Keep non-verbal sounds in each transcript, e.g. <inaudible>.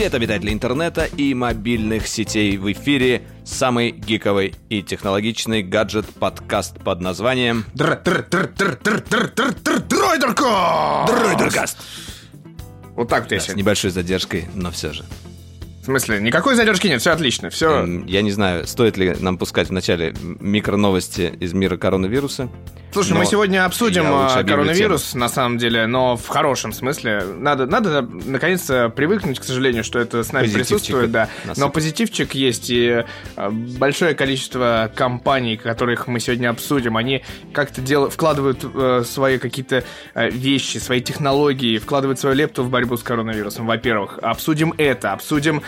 Привет, обитатели интернета и мобильных сетей в эфире самый гиковый и технологичный гаджет-подкаст под названием Дройдерка! Дройдеркаст. Вот так вот я С небольшой задержкой, но все же. В смысле, никакой задержки нет, все отлично, все. Эм, Я не знаю, стоит ли нам пускать вначале микроновости из мира коронавируса. Слушай, мы сегодня обсудим а, коронавирус, на самом деле, но в хорошем смысле. Надо, надо наконец-то привыкнуть, к сожалению, что это с нами присутствует, да. Но позитивчик есть, и а, большое количество компаний, которых мы сегодня обсудим, они как-то дел... вкладывают э, свои какие-то э, вещи, свои технологии, вкладывают свою лепту в борьбу с коронавирусом, во-первых. Обсудим это, обсудим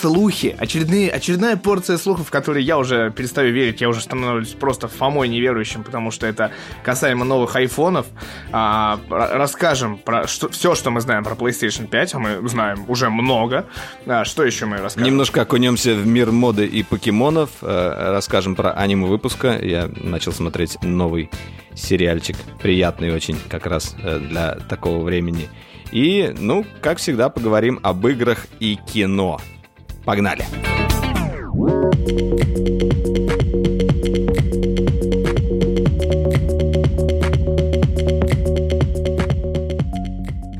слухи, очередные, очередная порция слухов, в которые я уже перестаю верить, я уже становлюсь просто Фомой неверующим, потому что это касаемо новых айфонов. А, расскажем про что, все, что мы знаем про PlayStation 5, а мы знаем уже много. А, что еще мы расскажем? Немножко окунемся в мир моды и покемонов. э, Расскажем про аниме выпуска. Я начал смотреть новый сериальчик. Приятный очень, как раз э, для такого времени. И, ну, как всегда, поговорим об играх и кино. Погнали!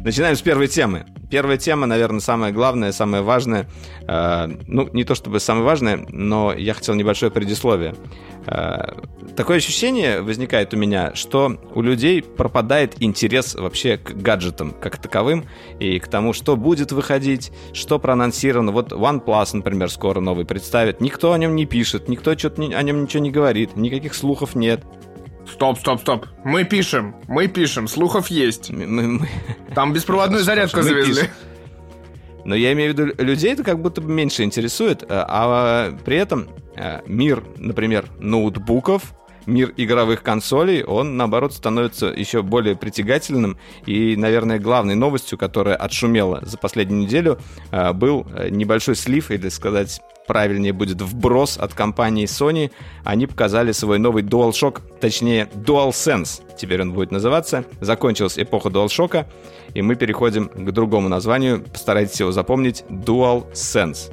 Начинаем с первой темы. Первая тема, наверное, самая главная, самая важная. Э, ну, не то чтобы самое важное, но я хотел небольшое предисловие. Э, такое ощущение возникает у меня, что у людей пропадает интерес вообще к гаджетам как таковым и к тому, что будет выходить, что проанонсировано. Вот OnePlus, например, скоро новый представит. Никто о нем не пишет, никто что-то о нем ничего не говорит, никаких слухов нет. Стоп, стоп, стоп. Мы пишем, мы пишем, слухов есть. Там беспроводную зарядку завезли. Но я имею в виду, людей это как будто бы меньше интересует, э, а при этом э, мир, например, ноутбуков, мир игровых консолей, он, наоборот, становится еще более притягательным. И, наверное, главной новостью, которая отшумела за последнюю неделю, э, был э, небольшой слив, или сказать правильнее будет вброс от компании Sony. Они показали свой новый DualShock, точнее DualSense, теперь он будет называться. Закончилась эпоха DualShock, и мы переходим к другому названию. Постарайтесь его запомнить. DualSense.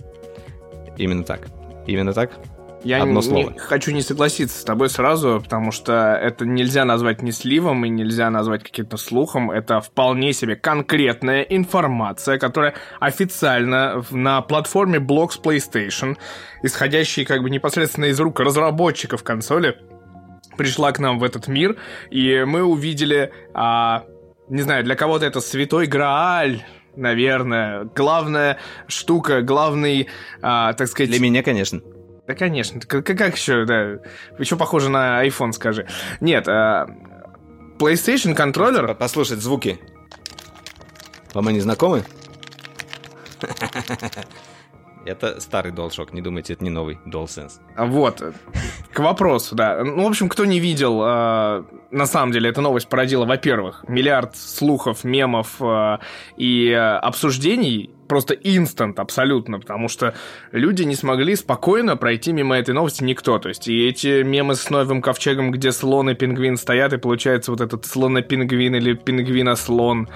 Именно так. Именно так. Я Одно не, слово. не- хочу не согласиться с тобой сразу, потому что это нельзя назвать ни сливом и нельзя назвать каким-то слухом. Это вполне себе конкретная информация, которая официально на платформе Blocks PlayStation, исходящей как бы непосредственно из рук разработчиков консоли, пришла к нам в этот мир, и мы увидели, а, не знаю, для кого-то это святой Грааль, наверное, главная штука, главный, а, так сказать... Для меня, конечно. Да, конечно. Как, как еще, да? Еще похоже на iPhone, скажи. Нет, а, PlayStation контроллер... Послушать звуки. Вам они знакомы? <laughs> Это старый DualShock, не думайте, это не новый DualSense. а, Вот. К вопросу, да. Ну, в общем, кто не видел, а, на самом деле, эта новость породила, во-первых, миллиард слухов, мемов а, и а, обсуждений, просто инстант абсолютно, потому что люди не смогли спокойно пройти мимо этой новости никто. То есть и эти мемы с новым ковчегом, где слон и пингвин стоят, и получается вот этот слона-пингвин или пингвина-слон.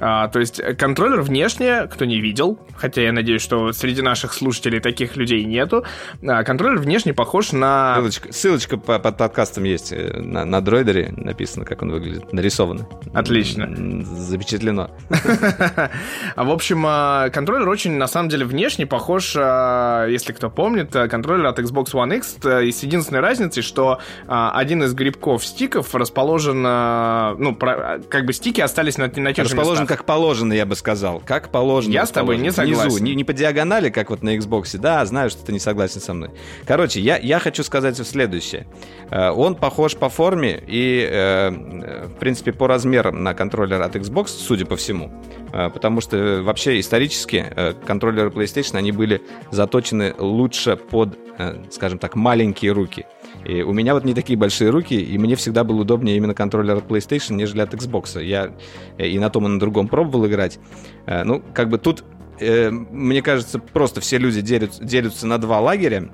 А, то есть контроллер внешне, кто не видел, хотя я надеюсь, что среди наших слушателей таких людей нету, а, контроллер внешне похож на... Ссылочка, ссылочка по, под подкастом есть э, на, на дроидере, написано, как он выглядит, нарисовано. Отлично. Запечатлено. <laughs> А в общем, а, контроллер очень, на самом деле, внешне похож, а, если кто помнит, а, контроллер от Xbox One X, а, и с единственной разницей, что один из грибков стиков расположен, ну, как бы стики остались на, на тех же Расположен местах. как положено, я бы сказал. Как положено. Я с тобой не согласен. Внизу, не, не по диагонали, как вот на Xbox. Да, знаю, что ты не согласен со мной. Короче, я, я хочу сказать следующее. Э, Он похож по форме и, э, э, в принципе, по размерам на контроллер от Xbox, судя по всему. Э, Потому что э, вообще исторически э, контроллеры PlayStation, они были заточены лучше под, э, скажем так, маленькие руки. И у меня вот не такие большие руки, и мне всегда был удобнее именно контроллер от PlayStation, нежели от Xbox. Я и на том, и на другом пробовал играть. Ну, как бы тут, мне кажется, просто все люди делятся, делятся на два лагеря.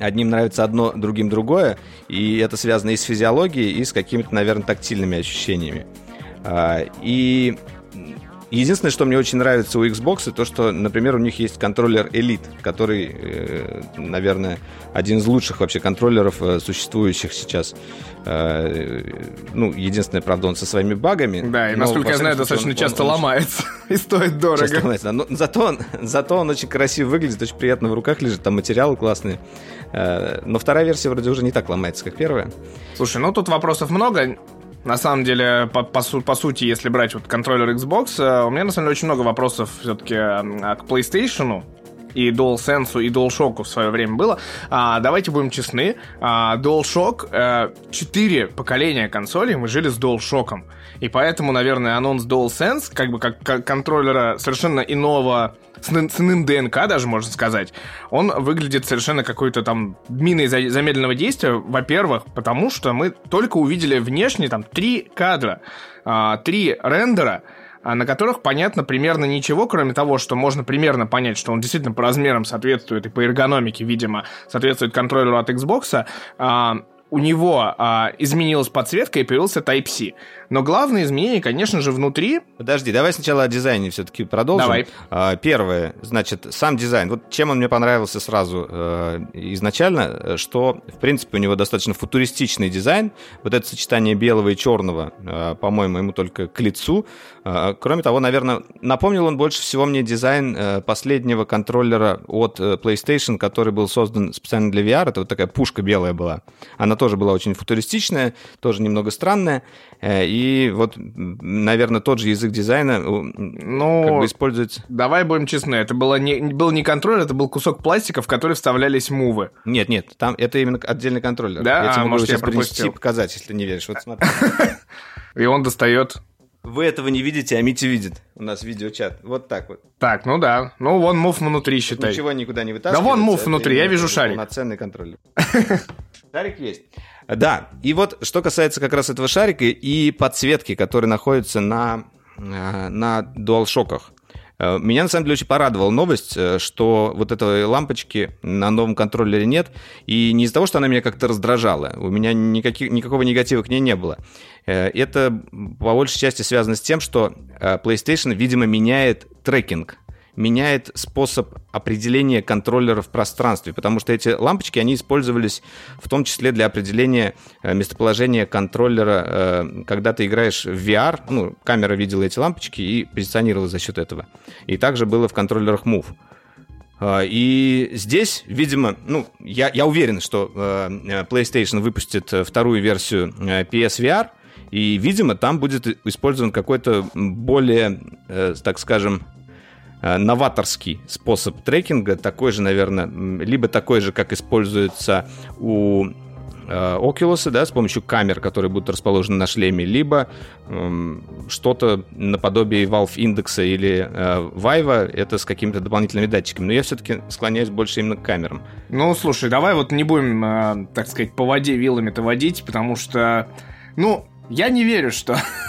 Одним нравится одно, другим другое, и это связано и с физиологией, и с какими-то, наверное, тактильными ощущениями. А, И Единственное, что мне очень нравится у Xbox, то, что, например, у них есть контроллер Elite, который, э, наверное, один из лучших вообще контроллеров, э, существующих сейчас. Э, ну, единственное, правда, он со своими багами. Да, и, насколько я знаю, достаточно он, часто он, ломается <laughs> и стоит дорого. Часто ломается, но зато он, зато он очень красиво выглядит, очень приятно в руках лежит, там материалы классные. Но вторая версия вроде уже не так ломается, как первая. Слушай, ну тут вопросов много. На самом деле, по, по, по сути, если брать вот контроллер Xbox, э, у меня на самом деле очень много вопросов все-таки а, к PlayStation, и DualSense, и DualShock в свое время было. А, давайте будем честны. А, DualShock, 4 поколения консолей мы жили с DualShock. И поэтому, наверное, анонс DualSense, как бы как контроллера совершенно иного с, с иным ДНК даже, можно сказать, он выглядит совершенно какой-то там миной замедленного действия, во-первых, потому что мы только увидели внешне там три кадра, а, три рендера, а, на которых понятно примерно ничего, кроме того, что можно примерно понять, что он действительно по размерам соответствует и по эргономике, видимо, соответствует контроллеру от Xbox, а, у него а, изменилась подсветка и появился Type-C. Но главное изменение, конечно же, внутри. Подожди, давай сначала о дизайне все-таки продолжим. Давай. А, первое, значит, сам дизайн. Вот чем он мне понравился сразу э, изначально, что, в принципе, у него достаточно футуристичный дизайн. Вот это сочетание белого и черного, э, по-моему, ему только к лицу. Э, кроме того, наверное, напомнил он больше всего мне дизайн э, последнего контроллера от э, PlayStation, который был создан специально для VR. Это вот такая пушка белая была. Она тоже была очень футуристичная, тоже немного странная. Э, и вот, наверное, тот же язык дизайна ну, как бы используется. Давай будем честны, это было не, был не контроллер, это был кусок пластика, в который вставлялись мувы. Нет, нет, там это именно отдельный контроллер. Да, я тебе а, могу может, сейчас я пропустил. показать, если не веришь. Вот смотри. <laughs> И он достает вы этого не видите, а Мити видит. У нас видеочат. Вот так вот. Так, ну да. Ну, вон мув внутри, считай. Ничего никуда не вытаскивается. Да вон мув внутри, я вижу шарик. Полноценный контроллер. <laughs> Шарик есть. Да, и вот что касается как раз этого шарика и подсветки, которые находятся на, э, на DualShock. Э, меня на самом деле очень порадовала новость, э, что вот этой лампочки на новом контроллере нет. И не из-за того, что она меня как-то раздражала. У меня никаких, никакого негатива к ней не было. Это по большей части связано с тем, что PlayStation, видимо, меняет трекинг меняет способ определения контроллера в пространстве, потому что эти лампочки, они использовались в том числе для определения э, местоположения контроллера, э, когда ты играешь в VR, ну, камера видела эти лампочки и позиционировала за счет этого. И также было в контроллерах Move. Э, и здесь, видимо, ну, я, я уверен, что PlayStation выпустит вторую версию PSVR, и, видимо, там будет использован какой-то более, так скажем, Э, новаторский способ трекинга, такой же, наверное, либо такой же, как используется у э, Oculus, да, с помощью камер, которые будут расположены на шлеме, либо эм, что-то наподобие Valve Index или э, Vive, это с какими-то дополнительными датчиками. Но я все-таки склоняюсь больше именно к камерам. Ну, слушай, давай вот не будем, э, так сказать, по воде вилами-то водить, потому что, ну, я не верю, что <laughs>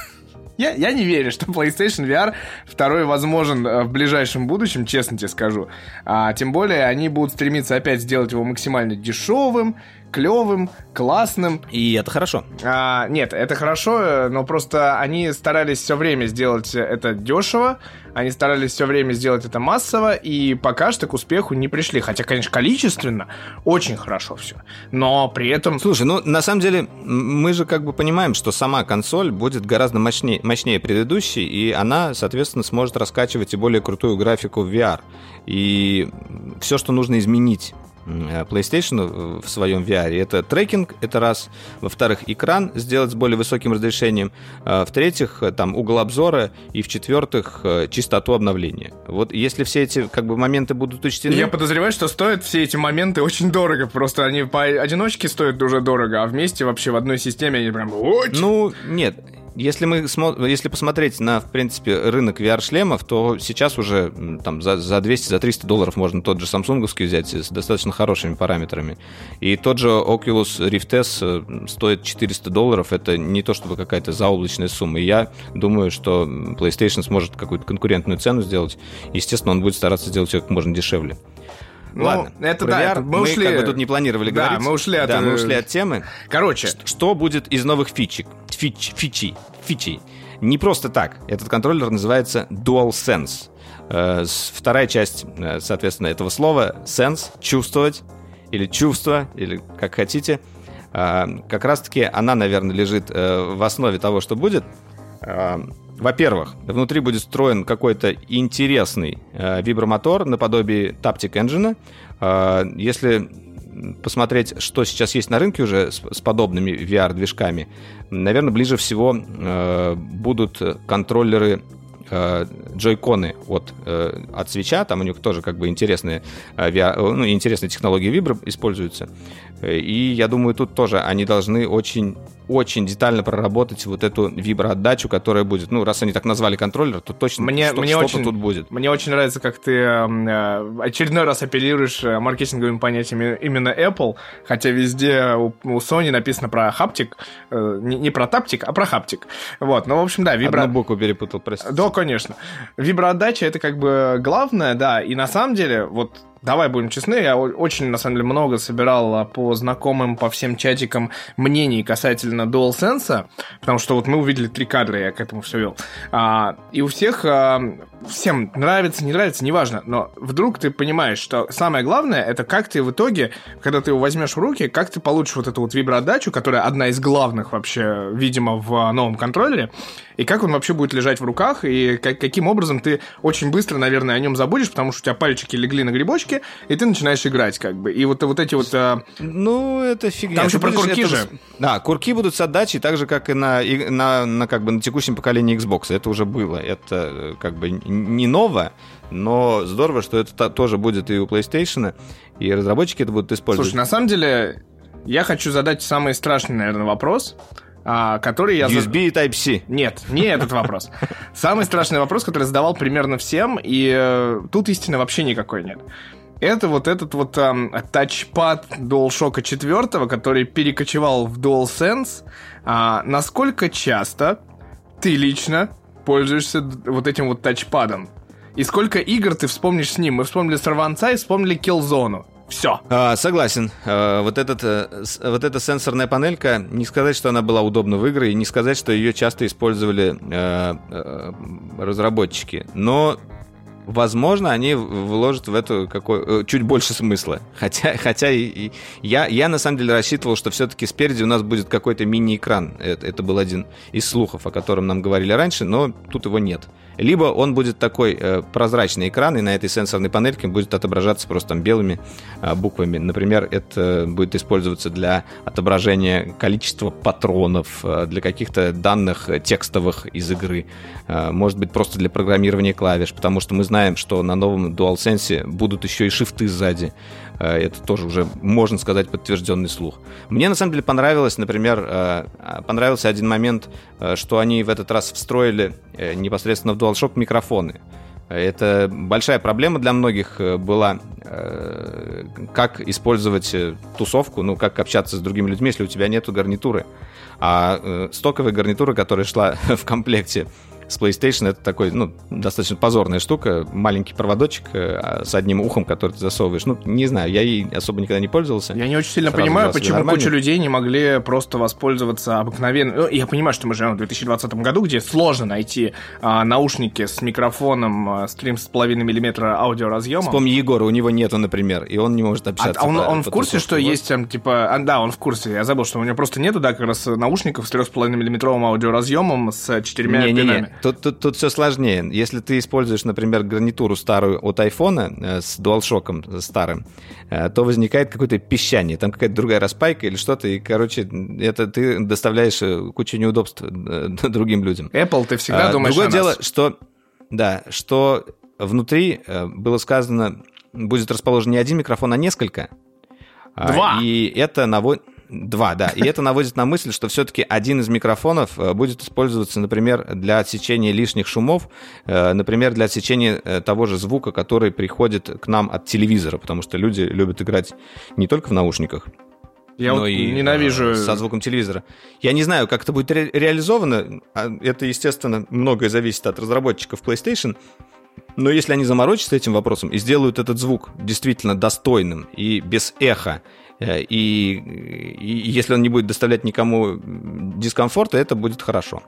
я, я не верю, что PlayStation VR второй возможен э, в ближайшем будущем, честно тебе скажу. А, тем более они будут стремиться опять сделать его максимально дешевым, клевым, классным. И это хорошо. А, нет, это хорошо, э, но просто они старались все время сделать это дешево, они старались все время сделать это массово, и пока что к успеху не пришли. Хотя, конечно, количественно очень хорошо все. Но при этом... Слушай, ну, на самом деле, мы же как бы понимаем, что сама консоль будет гораздо мощнее, мощнее предыдущей, и она, соответственно, сможет раскачивать и более крутую графику в VR. И все, что нужно изменить PlayStation в своем VR. Это трекинг, это раз. Во-вторых, экран сделать с более высоким разрешением. А в-третьих, э, там угол обзора. И в-четвертых, э, чистоту обновления. Вот если все эти как бы моменты будут учтены... Я подозреваю, что стоят все эти моменты очень дорого. Просто они по одиночке стоят уже дорого, а вместе вообще в одной системе они прям очень... Ну, нет, если мы если посмотреть на, в принципе, рынок VR-шлемов, то сейчас уже там за, за 200-300 за 300 долларов можно тот же самсунговский взять с достаточно хорошими параметрами. И тот же Oculus Rift S э, стоит 400 долларов. Это не то чтобы какая-то заоблачная сумма. И я думаю, что PlayStation сможет какую-то конкурентную цену сделать. Естественно, он будет стараться сделать ее как можно дешевле. Ну, Ладно. Это да, это мы, мы ушли... как бы тут не планировали да, говорить. Мы ушли от... Да, мы э, ушли от темы. Короче. Ш- что будет из новых фичек? Фич, фичи. Фичи. Не просто так. Этот контроллер называется DualSense. Э, вторая часть, э, соответственно, этого слова sense чувствовать или чувство или как хотите. А, как раз-таки она, наверное, лежит в основе того, что будет. Эм, во-первых, внутри будет встроен какой-то интересный э, вибромотор наподобие Taptic Engine. Э, если посмотреть, что сейчас есть на рынке уже с, подобными VR-движками, наверное, ближе всего э, будут контроллеры э, джойконы от, от свеча, там у них тоже как бы интересные, ну, интересные технологии вибро используются. Э, и я думаю, тут тоже они должны очень, очень детально проработать вот эту виброотдачу, которая будет. Ну, раз они так назвали контроллер, то точно мне, что, мне что очень, тут будет. Мне очень нравится, как ты эм, э, очередной раз апеллируешь э, маркетинговыми понятиями именно Apple, хотя везде у, Sony написано про хаптик, не, не про таптик, а про хаптик. Вот, ну, в общем, да, вибро... Одну букву перепутал, простите. Да, конечно. Виброотдача — это как бы главное, да, и на самом деле, вот давай будем честны, я очень, на самом деле, много собирал а, по знакомым, по всем чатикам мнений касательно DualSense, потому что вот мы увидели три кадра, я к этому все вел. А, и у всех, а, всем нравится, не нравится, неважно, но вдруг ты понимаешь, что самое главное, это как ты в итоге, когда ты его возьмешь в руки, как ты получишь вот эту вот виброотдачу, которая одна из главных вообще, видимо, в а, новом контроллере, и как он вообще будет лежать в руках, и как, каким образом ты очень быстро, наверное, о нем забудешь, потому что у тебя пальчики легли на грибочек, карточки, и ты начинаешь играть, как бы. И вот, вот эти вот... А, ну, это фигня. Там еще про курки это... же. Да, курки будут с отдачей, так же, как и на, и на, на, как бы, на текущем поколении Xbox. Это уже было. Это э, как бы не ново, но здорово, что это тоже будет и у PlayStation, и разработчики это будут использовать. Слушай, на самом деле, я хочу задать самый страшный, наверное, вопрос, а, который я... USB и Type-C. Нет, не этот вопрос. Самый страшный вопрос, который задавал примерно всем, и э, тут истины вообще никакой нет это вот этот вот там тачпад DualShock 4, который перекочевал в DualSense. А, насколько часто ты лично пользуешься вот этим вот тачпадом? И сколько игр ты вспомнишь с ним? Мы вспомнили Сорванца и вспомнили Killzone. Все. А, согласен. А, вот, этот, а, вот эта сенсорная панелька, не сказать, что она была удобна в игры, и не сказать, что ее часто использовали а, а, разработчики. Но возможно, они вложат в эту какой, э, чуть больше смысла. Хотя, хотя и, и я, я на самом деле рассчитывал, что все-таки спереди у нас будет какой-то мини-экран. Это, это был один из слухов, о котором нам говорили раньше, но тут его нет. Либо он будет такой э, прозрачный экран, и на этой сенсорной панельке будет отображаться просто там белыми э, буквами. Например, это будет использоваться для отображения количества патронов, э, для каких-то данных текстовых из игры. Э, может быть, просто для программирования клавиш, потому что мы знаем, знаем, что на новом DualSense будут еще и шифты сзади. Э, это тоже уже, можно сказать, подтвержденный слух. Мне на самом деле понравилось, например, э, а, понравился один момент, э, что они в этот раз встроили непосредственно в DualShock микрофоны. Это большая проблема для многих была, как использовать тусовку, ну, как общаться с другими людьми, если у тебя нету гарнитуры. А стоковая гарнитура, которая шла <laughs> в комплекте с PlayStation это такой, ну, достаточно позорная штука. Маленький проводочек э, с одним ухом, который ты засовываешь. Ну, не знаю, я ей особо никогда не пользовался. Я не очень сильно Сразу понимаю, почему куча людей не могли просто воспользоваться обыкновенным... Ну, я понимаю, что мы живем в 2020 году, где сложно найти а, наушники с микрофоном, а, стрим с половиной миллиметра аудиоразъема. Вспомни Егора, у него нету, например, и он не может а, общаться. А, он, он в курсе, что вот. есть там, типа... А, да, он в курсе, я забыл, что у него просто нету, да, как раз наушников с 3,5 миллиметровым аудиоразъемом с четырьмя не, пинами. Не, не. Тут, тут, тут все сложнее. Если ты используешь, например, гарнитуру старую от айфона э, с DualShock старым, э, то возникает какое-то песчание, там какая-то другая распайка или что-то, и, короче, это ты доставляешь э, кучу неудобств <laughs> другим людям. Apple, ты всегда а, думаешь Другое дело, нас. что... Да, что внутри было сказано, будет расположен не один микрофон, а несколько. А, Два. И это наводит... Два, да. И это наводит на мысль, что все-таки один из микрофонов э, будет использоваться, например, для отсечения лишних шумов, э, например, для отсечения э, того же звука, который приходит к нам от телевизора, потому что люди любят играть не только в наушниках, я но вот и, ненавижу... со звуком телевизора. Я не знаю, как это будет ре- реализовано. А, это, естественно, многое зависит от разработчиков PlayStation. Но если они заморочатся этим вопросом и сделают этот звук действительно достойным и без эха, Э, и, и если он не будет доставлять никому дискомфорта, это будет хорошо.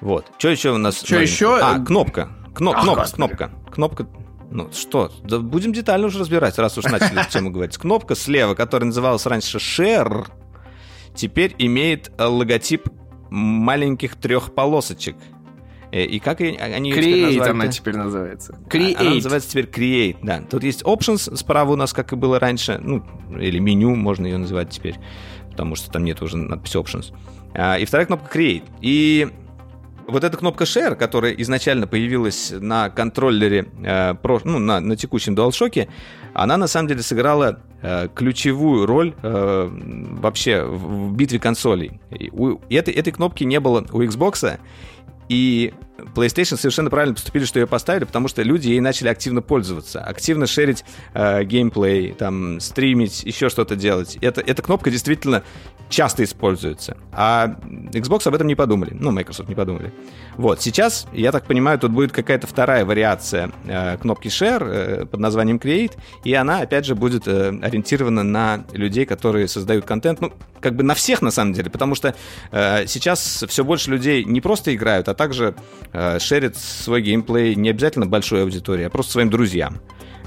Вот. Что еще у нас? Что еще? А, кнопка. Кноп, а, кнопка, кнопка. Кнопка. Ну что, да будем детально уже разбирать, раз уж начали эту тему говорить. Кнопка слева, которая называлась раньше Share, теперь имеет логотип маленьких трех полосочек – Э, и как они Create теперь она теперь называется. Create. Она называется теперь Create, да. Тут есть Options справа у нас, как и было раньше. Ну, или меню можно ее называть теперь, потому что там нет уже надписи Options. А, и вторая кнопка Create. И вот эта кнопка Share, которая изначально появилась на контроллере, э, ну, на, на текущем DualShock, она на самом деле сыграла э, ключевую роль вообще в, в битве консолей. И у этой, этой кнопки не было у Xbox, и PlayStation совершенно правильно поступили, что ее поставили, потому что люди ей начали активно пользоваться, активно шерить э, геймплей, там, стримить, еще что-то делать. Это, эта кнопка действительно часто используется. А Xbox об этом не подумали. Ну, Microsoft не подумали. Вот, сейчас, я так понимаю, тут будет какая-то вторая вариация э, кнопки Share э, под названием Create, и она, опять же, будет э, ориентирована на людей, которые создают контент, ну, как бы на всех, на самом деле, потому что э, сейчас все больше людей не просто играют, а также э, шерят свой геймплей не обязательно большой аудитории, а просто своим друзьям.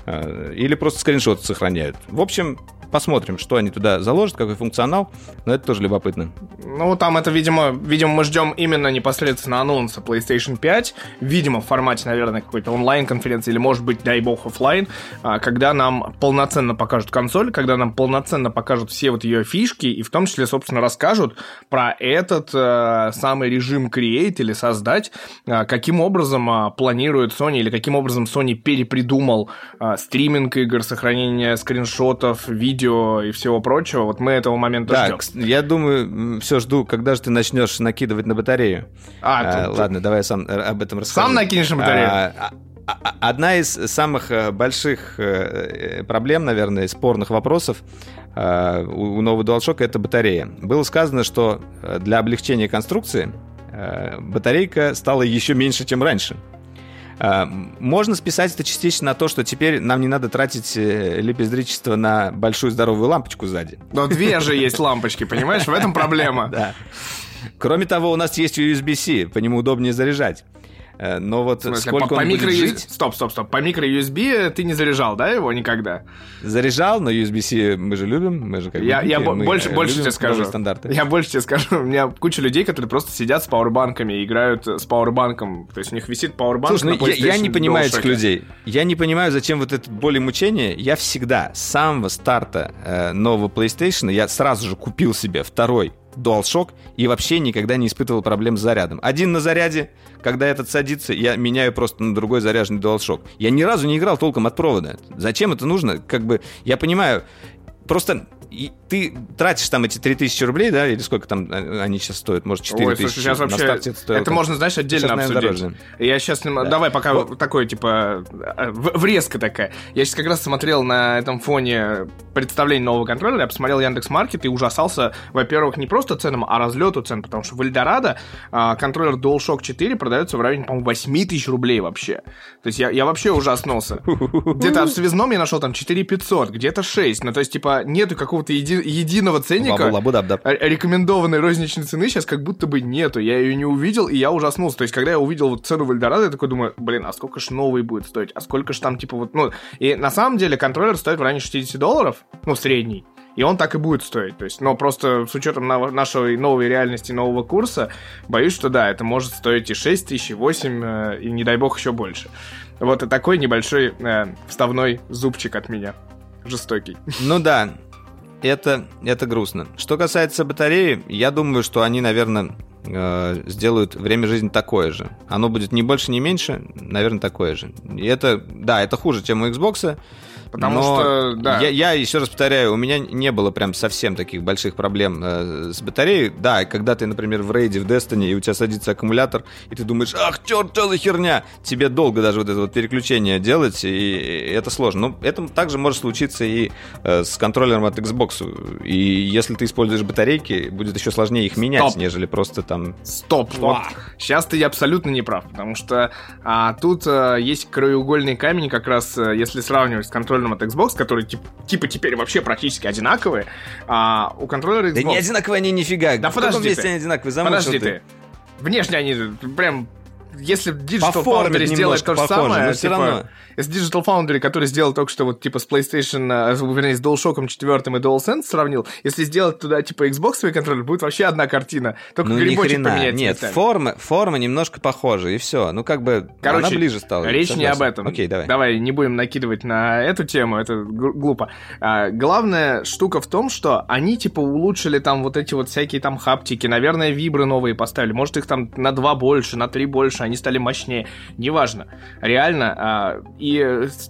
Э, или просто скриншоты сохраняют. В общем, Посмотрим, что они туда заложат, какой функционал. Но это тоже любопытно. Ну, там это, видимо, видимо, мы ждем именно непосредственно анонса PlayStation 5. Видимо, в формате, наверное, какой-то онлайн-конференции или, может быть, дай бог, офлайн, а, когда нам полноценно покажут консоль, когда нам полноценно покажут все вот ее фишки, и в том числе, собственно, расскажут про этот э, самый режим Create или создать, э, каким образом э, планирует Sony или каким образом Sony перепридумал э, стриминг игр, сохранение скриншотов, видео, видео и всего прочего. Вот мы этого момента да, ждем. Я думаю, все жду, когда же ты начнешь накидывать на батарею. А, а тут, ладно, давай я сам э, об этом расскажу. Сам накинешь на батарею? А, а, а, Одна из самых э, больших э, проблем, наверное, спорных вопросов у нового DualShock это батарея. Было сказано, что для облегчения конструкции батарейка стала еще меньше, чем раньше. А, можно списать это частично на то, что теперь нам не надо тратить э, лепездричество на большую здоровую лампочку сзади. Но две же есть лампочки, понимаешь? В этом проблема. <laughs> Да. Кроме того, у нас есть USB-C, по нему удобнее заряжать. Э, но вот смысле, сколько по, по он микро будет жить... Стоп, стоп, стоп. По микро-USB ты не заряжал, да, его никогда? Заряжал, но USB-C мы же любим, мы же как Я, я мы больше, больше тебе скажу. Стандарты. Я больше тебе скажу. У меня куча людей, которые просто сидят с пауэрбанками и играют с пауэрбанком. То есть у них висит пауэрбанк Слушай, ну, я, я не понимаю этих людей. Я не понимаю, зачем вот это боль и мучение. Я всегда с самого старта э, нового PlayStation я сразу же купил себе второй DualShock и вообще никогда не испытывал проблем с зарядом. Один на заряде, когда этот садится, я меняю просто на другой заряженный DualShock. Я ни разу не играл толком от провода. Зачем это нужно? Как бы, я понимаю, просто и ты тратишь там эти 3000 рублей, да, или сколько там а, они сейчас стоят, может, 4000. Ой, слушай, сейчас вообще... это, это можно, знаешь, отдельно сейчас, обсудить. Дороже. Я сейчас... Да. Давай пока вот. такой, типа, э, врезка такая. Я сейчас как раз смотрел на этом фоне представление нового контроллера, я посмотрел Яндекс Маркет и ужасался, во-первых, не просто ценам, а разлету цен, потому что в Эльдорадо а, контроллер DualShock 4 продается в районе, по-моему, 8 тысяч рублей вообще. То есть я, я вообще ужаснулся. <laughs> Где-то в связном я нашел там 4 500, где-то 6. Ну, то есть, типа, нету какого-то еди- единого ценника. Лабу, лабу, да, да. Рекомендованной розничной цены сейчас как будто бы нету. Я ее не увидел, и я ужаснулся. То есть, когда я увидел вот цену в Эльдорадо, я такой думаю, блин, а сколько ж новый будет стоить? А сколько ж там, типа, вот, ну... И на самом деле контроллер стоит в районе 60 долларов, ну, средний. И он так и будет стоить. То есть, но просто с учетом нашей новой реальности, нового курса, боюсь, что да, это может стоить и 6 тысяч, и 8, э, и не дай бог еще больше. Вот и такой небольшой э, вставной зубчик от меня. Жестокий. Ну да, это, это грустно. Что касается батареи, я думаю, что они, наверное, э, сделают время жизни такое же. Оно будет не больше, не меньше, наверное, такое же. И это, да, это хуже, чем у Xbox, Потому Но что, да. Я, я еще раз повторяю, у меня не было прям совсем таких больших проблем э, с батареей. Да, когда ты, например, в рейде, в Destiny, и у тебя садится аккумулятор, и ты думаешь, ах, черт, что за херня? Тебе долго даже вот это вот переключение делать, и, это сложно. Но это также может случиться и э, с контроллером от Xbox. И если ты используешь батарейки, будет еще сложнее их менять, Стоп. нежели просто там... Стоп, вот. Сейчас ты абсолютно не прав, потому что а, тут а, есть краеугольный камень, как раз, э, если сравнивать с контроллером контроллером от Xbox, которые тип, типа теперь вообще практически одинаковые, а у контроллера Xbox... Да не одинаковые они нифига. Да в подожди месте ты. они одинаковые? Замучил подожди ты. ты. внешне они прям если Digital Foundry сделает то же самое, но все типа, равно. Если Digital Foundry, который сделал только что вот типа с PlayStation, э, вернее, с DualShock 4 и DualSense сравнил, если сделать туда типа Xbox свой контроллер, будет вообще одна картина. Только ну, грибочек ни поменять. Нет, форма, форма немножко похожа, и все. Ну, как бы Короче, она ближе стала. Речь согласен. не об этом. Окей, давай. Давай, не будем накидывать на эту тему, это глупо. А, главная штука в том, что они типа улучшили там вот эти вот всякие там хаптики, наверное, вибры новые поставили, может их там на два больше, на три больше, они стали мощнее, неважно. Реально, а, и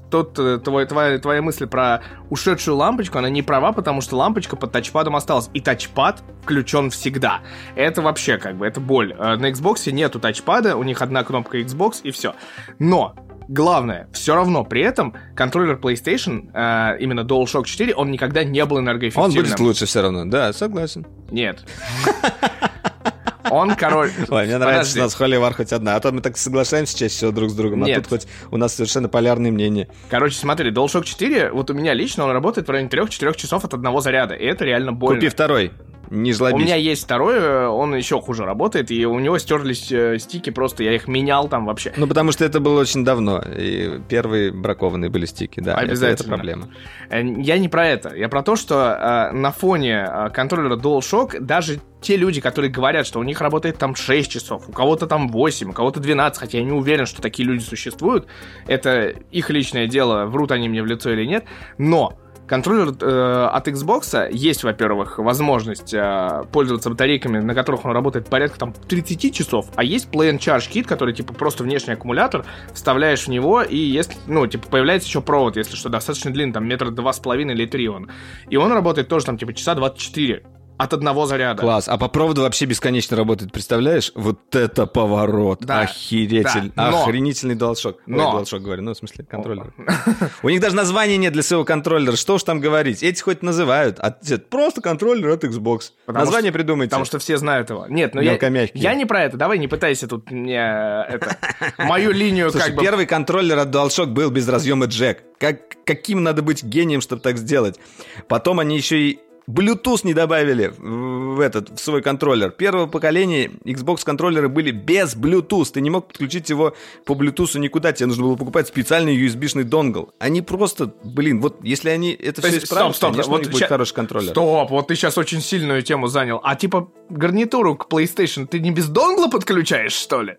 тот, э, твой, твоя, твоя мысль про ушедшую лампочку, она не права, потому что лампочка под тачпадом осталась. И тачпад включен всегда. Это вообще как бы, это боль. Э, на Xbox нету тачпада, у них одна кнопка Xbox и все. Но главное, все равно при этом контроллер PlayStation, э, именно DualShock 4, он никогда не был энергоэффективным. Он будет лучше все равно, да, согласен. Нет. <laughs> Он король. Ой, мне нравится, что у нас холивар хоть одна. А то мы так соглашаемся чаще всего друг с другом. А тут хоть у нас совершенно полярные мнения. Короче, смотри, DualShock 4, вот у меня лично он работает в районе 3-4 часов от одного заряда. И это реально больно. Купи второй не жлобись. У меня есть второй, э, он еще хуже работает, и у него стерлись э, стики просто, я их менял там вообще. Ну, потому что это было очень давно, и первые бракованные были стики, да. Обязательно. Это, это проблема. Э, я не про это, я про то, что э, на фоне контроллера DualShock даже те люди, которые говорят, что у них работает там 6 часов, у кого-то там 8, у кого-то 12, хотя я не уверен, что такие люди существуют, это их личное дело, врут они мне в лицо или нет, но контроллер э, от Xbox есть, во-первых, возможность э, пользоваться батарейками, на которых он работает порядка там 30 часов, а есть Play and Charge Kit, который типа просто внешний аккумулятор, вставляешь в него, и если, ну, типа появляется еще провод, если что, достаточно длинный, там метр два с половиной или три он. И он работает тоже там типа часа 24 от одного заряда. Класс. А по проводу вообще бесконечно работает, представляешь? Вот это поворот. Да. Охеретель. Да. Но... Охренительный DualShock. Но... Ой, DualShock говорю, ну, в смысле, контроллер. <laughs> У них даже названия нет для своего контроллера. Что уж там говорить? Эти хоть называют, а просто контроллер от Xbox. Название придумайте. Потому что все знают его. Нет, ну я, я не про это. Давай не пытайся тут мне это, мою линию как бы... первый контроллер от DualShock был без разъема джек. Как, каким надо быть гением, чтобы так сделать? Потом они еще и Bluetooth не добавили в этот в свой контроллер. Первого поколения Xbox контроллеры были без Bluetooth. Ты не мог подключить его по Bluetooth никуда. Тебе нужно было покупать специальный USB-шный донгл. Они просто, блин, вот если они это То все исправят, стоп, стоп, вот будет ща... хороший контроллер. Стоп, вот ты сейчас очень сильную тему занял. А типа гарнитуру к PlayStation ты не без донгла подключаешь, что ли?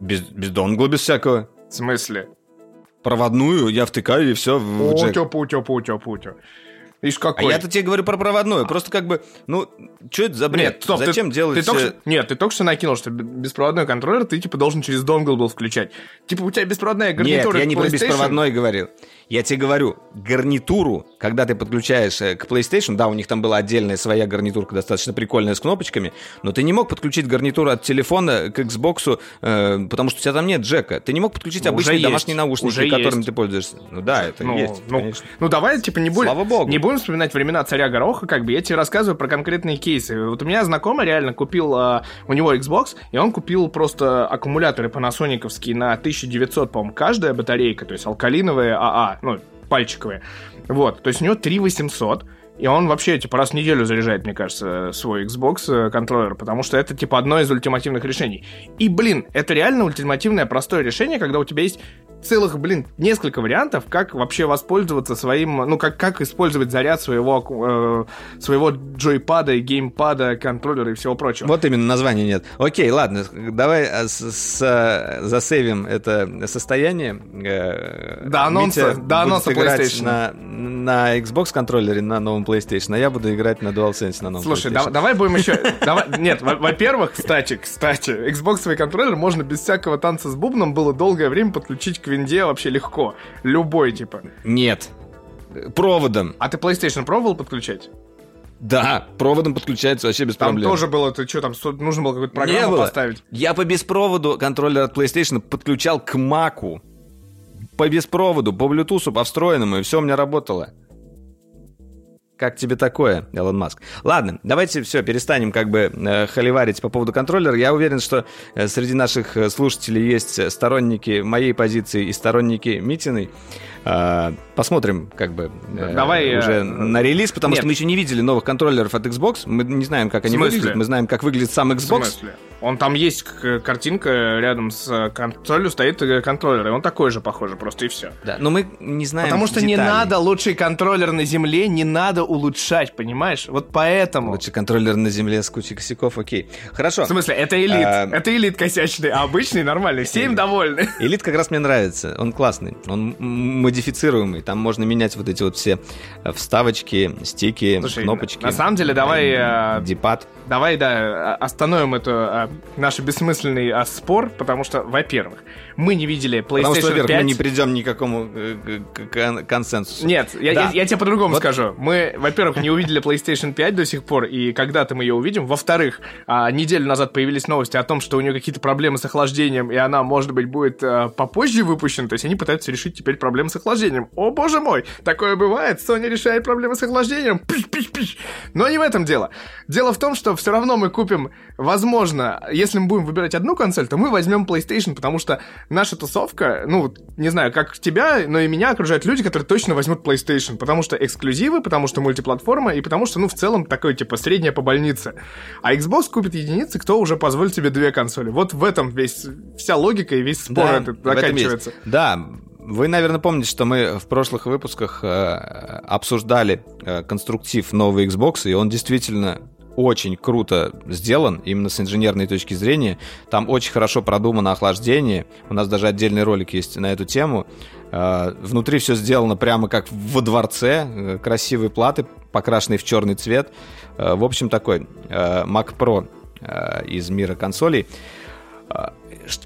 Без, без донгла, без всякого. В смысле? Проводную я втыкаю и все в джек. Путя, путя, путя, путя. Ишь какой. А я-то тебе говорю про проводную. Просто как бы, ну, что это за бред? Нет, стоп, Зачем ты, делать... Ты только, что, нет, ты только что накинул, что беспроводной контроллер ты, типа, должен через донгл был включать. Типа, у тебя беспроводная гарнитура Нет, я не про беспроводной говорил. Я тебе говорю, гарнитуру, когда ты подключаешь э, к PlayStation, да, у них там была отдельная своя гарнитурка, достаточно прикольная, с кнопочками, но ты не мог подключить гарнитуру от телефона к Xbox, э, потому что у тебя там нет джека. Ты не мог подключить ну, обычные домашние наушники, уже которыми есть. ты пользуешься. Ну да, это ну, есть, ну, конечно. Ну давай, типа, не будем... Слава богу. Не будем вспоминать времена царя Гороха, как бы, я тебе рассказываю про конкретные кейсы. Вот у меня знакомый реально купил, э, у него Xbox, и он купил просто аккумуляторы панасониковские на 1900, по-моему, каждая батарейка, то есть алкалиновые АА, ну, пальчиковые. Вот, то есть у него 3 800, и он вообще, типа, раз в неделю заряжает, мне кажется, свой Xbox э, контроллер, потому что это, типа, одно из ультимативных решений. И, блин, это реально ультимативное простое решение, когда у тебя есть целых, блин, несколько вариантов, как вообще воспользоваться своим, ну, как, как использовать заряд своего, э, своего джойпада и геймпада, контроллера и всего прочего. Вот именно названия нет. Окей, ладно, давай э, с, с, э, засейвим это состояние. Э, до анонса, до анонса PlayStation. На, на Xbox контроллере на новом PlayStation, а я буду играть на DualSense на новом Слушай, PlayStation. Да, давай будем еще... нет, во-первых, кстати, кстати, Xbox свой контроллер можно без всякого танца с бубном было долгое время подключить к винде вообще легко. Любой, типа. Нет. Проводом. А ты PlayStation пробовал подключать? Да, проводом подключается вообще без там проблем. Там тоже было, ты что, там нужно было какую-то программу Не было. поставить? Я по беспроводу контроллер от PlayStation подключал к Маку. По беспроводу, по Bluetooth, по встроенному, и все у меня работало. Как тебе такое, Элон Маск? Ладно, давайте все, перестанем как бы э, холиварить по поводу контроллера. Я уверен, что э, среди наших э, слушателей есть сторонники моей позиции и сторонники Митиной. А, посмотрим, как бы, э, Давай, уже э, на релиз, потому Нет. что мы еще не видели новых контроллеров от Xbox. Мы не знаем, как они выглядят. Мы знаем, как выглядит сам Xbox. В смысле? Он там есть картинка рядом с консолью, стоит контроллер, и он такой же, похоже, просто и все. Да, но мы не знаем Потому что деталей. не надо лучший контроллер на земле, не надо улучшать, понимаешь? Вот поэтому. Лучший контроллер на земле с кучей косяков, окей. Хорошо. В смысле, это элит. А... Это элит косячный, а обычный нормальный. Все им довольны. Элит как раз мне нравится. Он классный. Он модифицируемый. Там можно менять вот эти вот все э, вставочки, стики, Слушай, кнопочки. На самом деле, давай... Э, Дипад. Давай, да, остановим эту а, наш бессмысленный спор, потому что, во-первых, мы не видели PlayStation потому что, во 5. мы не придем ни к никакому э, консенсусу. Нет, я, да. я, я тебе по-другому вот. скажу. Мы, во-первых, не увидели PlayStation 5 до сих пор, и когда-то мы ее увидим. Во-вторых, а, неделю назад появились новости о том, что у нее какие-то проблемы с охлаждением, и она, может быть, будет попозже выпущена. То есть они пытаются решить теперь проблемы с охлаждением. О, боже мой, такое бывает. Sony решает проблемы с охлаждением. Пиш, пиш, пиш. Но не в этом дело. Дело в том, что все равно мы купим, возможно, если мы будем выбирать одну консоль, то мы возьмем PlayStation, потому что наша тусовка, ну, не знаю, как тебя, но и меня окружают люди, которые точно возьмут PlayStation, потому что эксклюзивы, потому что мультиплатформа и потому что, ну, в целом, такое, типа, среднее по больнице. А Xbox купит единицы, кто уже позволит себе две консоли. Вот в этом весь, вся логика и весь спор да, это заканчивается. Да, вы, наверное, помните, что мы в прошлых выпусках э, обсуждали э, конструктив нового Xbox, и он действительно очень круто сделан, именно с инженерной точки зрения. Там очень хорошо продумано охлаждение. У нас даже отдельный ролик есть на эту тему. А, внутри все сделано прямо как во дворце. Э, красивые платы, покрашенные в черный цвет. В общем, такой э, Mac Pro э, из мира консолей.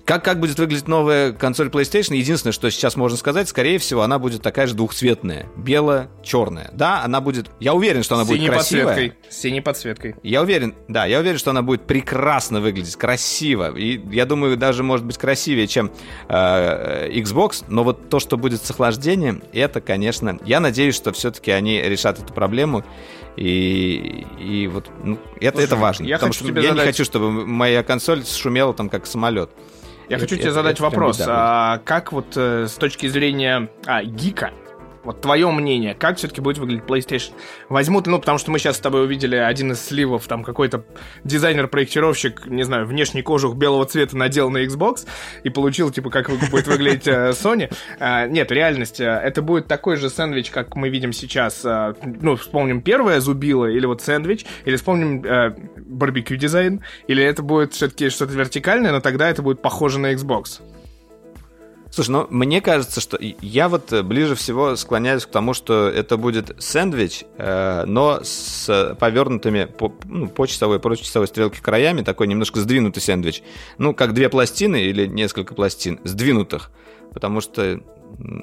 Как, как будет выглядеть новая консоль PlayStation? Единственное, что сейчас можно сказать, скорее всего, она будет такая же двухцветная. Бело-черная. Да, она будет... Я уверен, что она будет красивая. Подсветкой. С синей подсветкой. Я уверен, да, я уверен, что она будет прекрасно выглядеть, красиво. И я думаю, даже может быть красивее, чем э, Xbox. Но вот то, что будет с охлаждением, это, конечно... Я надеюсь, что все-таки они решат эту проблему. И, и вот ну, это, Слушай, это важно. Я, потому что я задать... не хочу, чтобы моя консоль шумела там как самолет. Я это, хочу тебе это, задать это вопрос. А, как вот э, с точки зрения а, гика, вот твое мнение, как все-таки будет выглядеть PlayStation? Возьмут, ну, потому что мы сейчас с тобой увидели один из сливов, там какой-то дизайнер-проектировщик, не знаю, внешний кожух белого цвета надел на Xbox и получил, типа, как будет выглядеть э, Sony. А, нет, реальность, э, это будет такой же сэндвич, как мы видим сейчас. Э, ну, вспомним первое зубило, или вот сэндвич, или вспомним барбекю дизайн, или это будет все-таки что-то вертикальное, но тогда это будет похоже на Xbox. Слушай, ну мне кажется, что я вот э, ближе всего склоняюсь к тому, что это будет сэндвич, э, но с повернутыми по, ну, по часовой, по часовой стрелке краями, такой немножко сдвинутый сэндвич. Ну, как две пластины или несколько пластин, сдвинутых. Потому что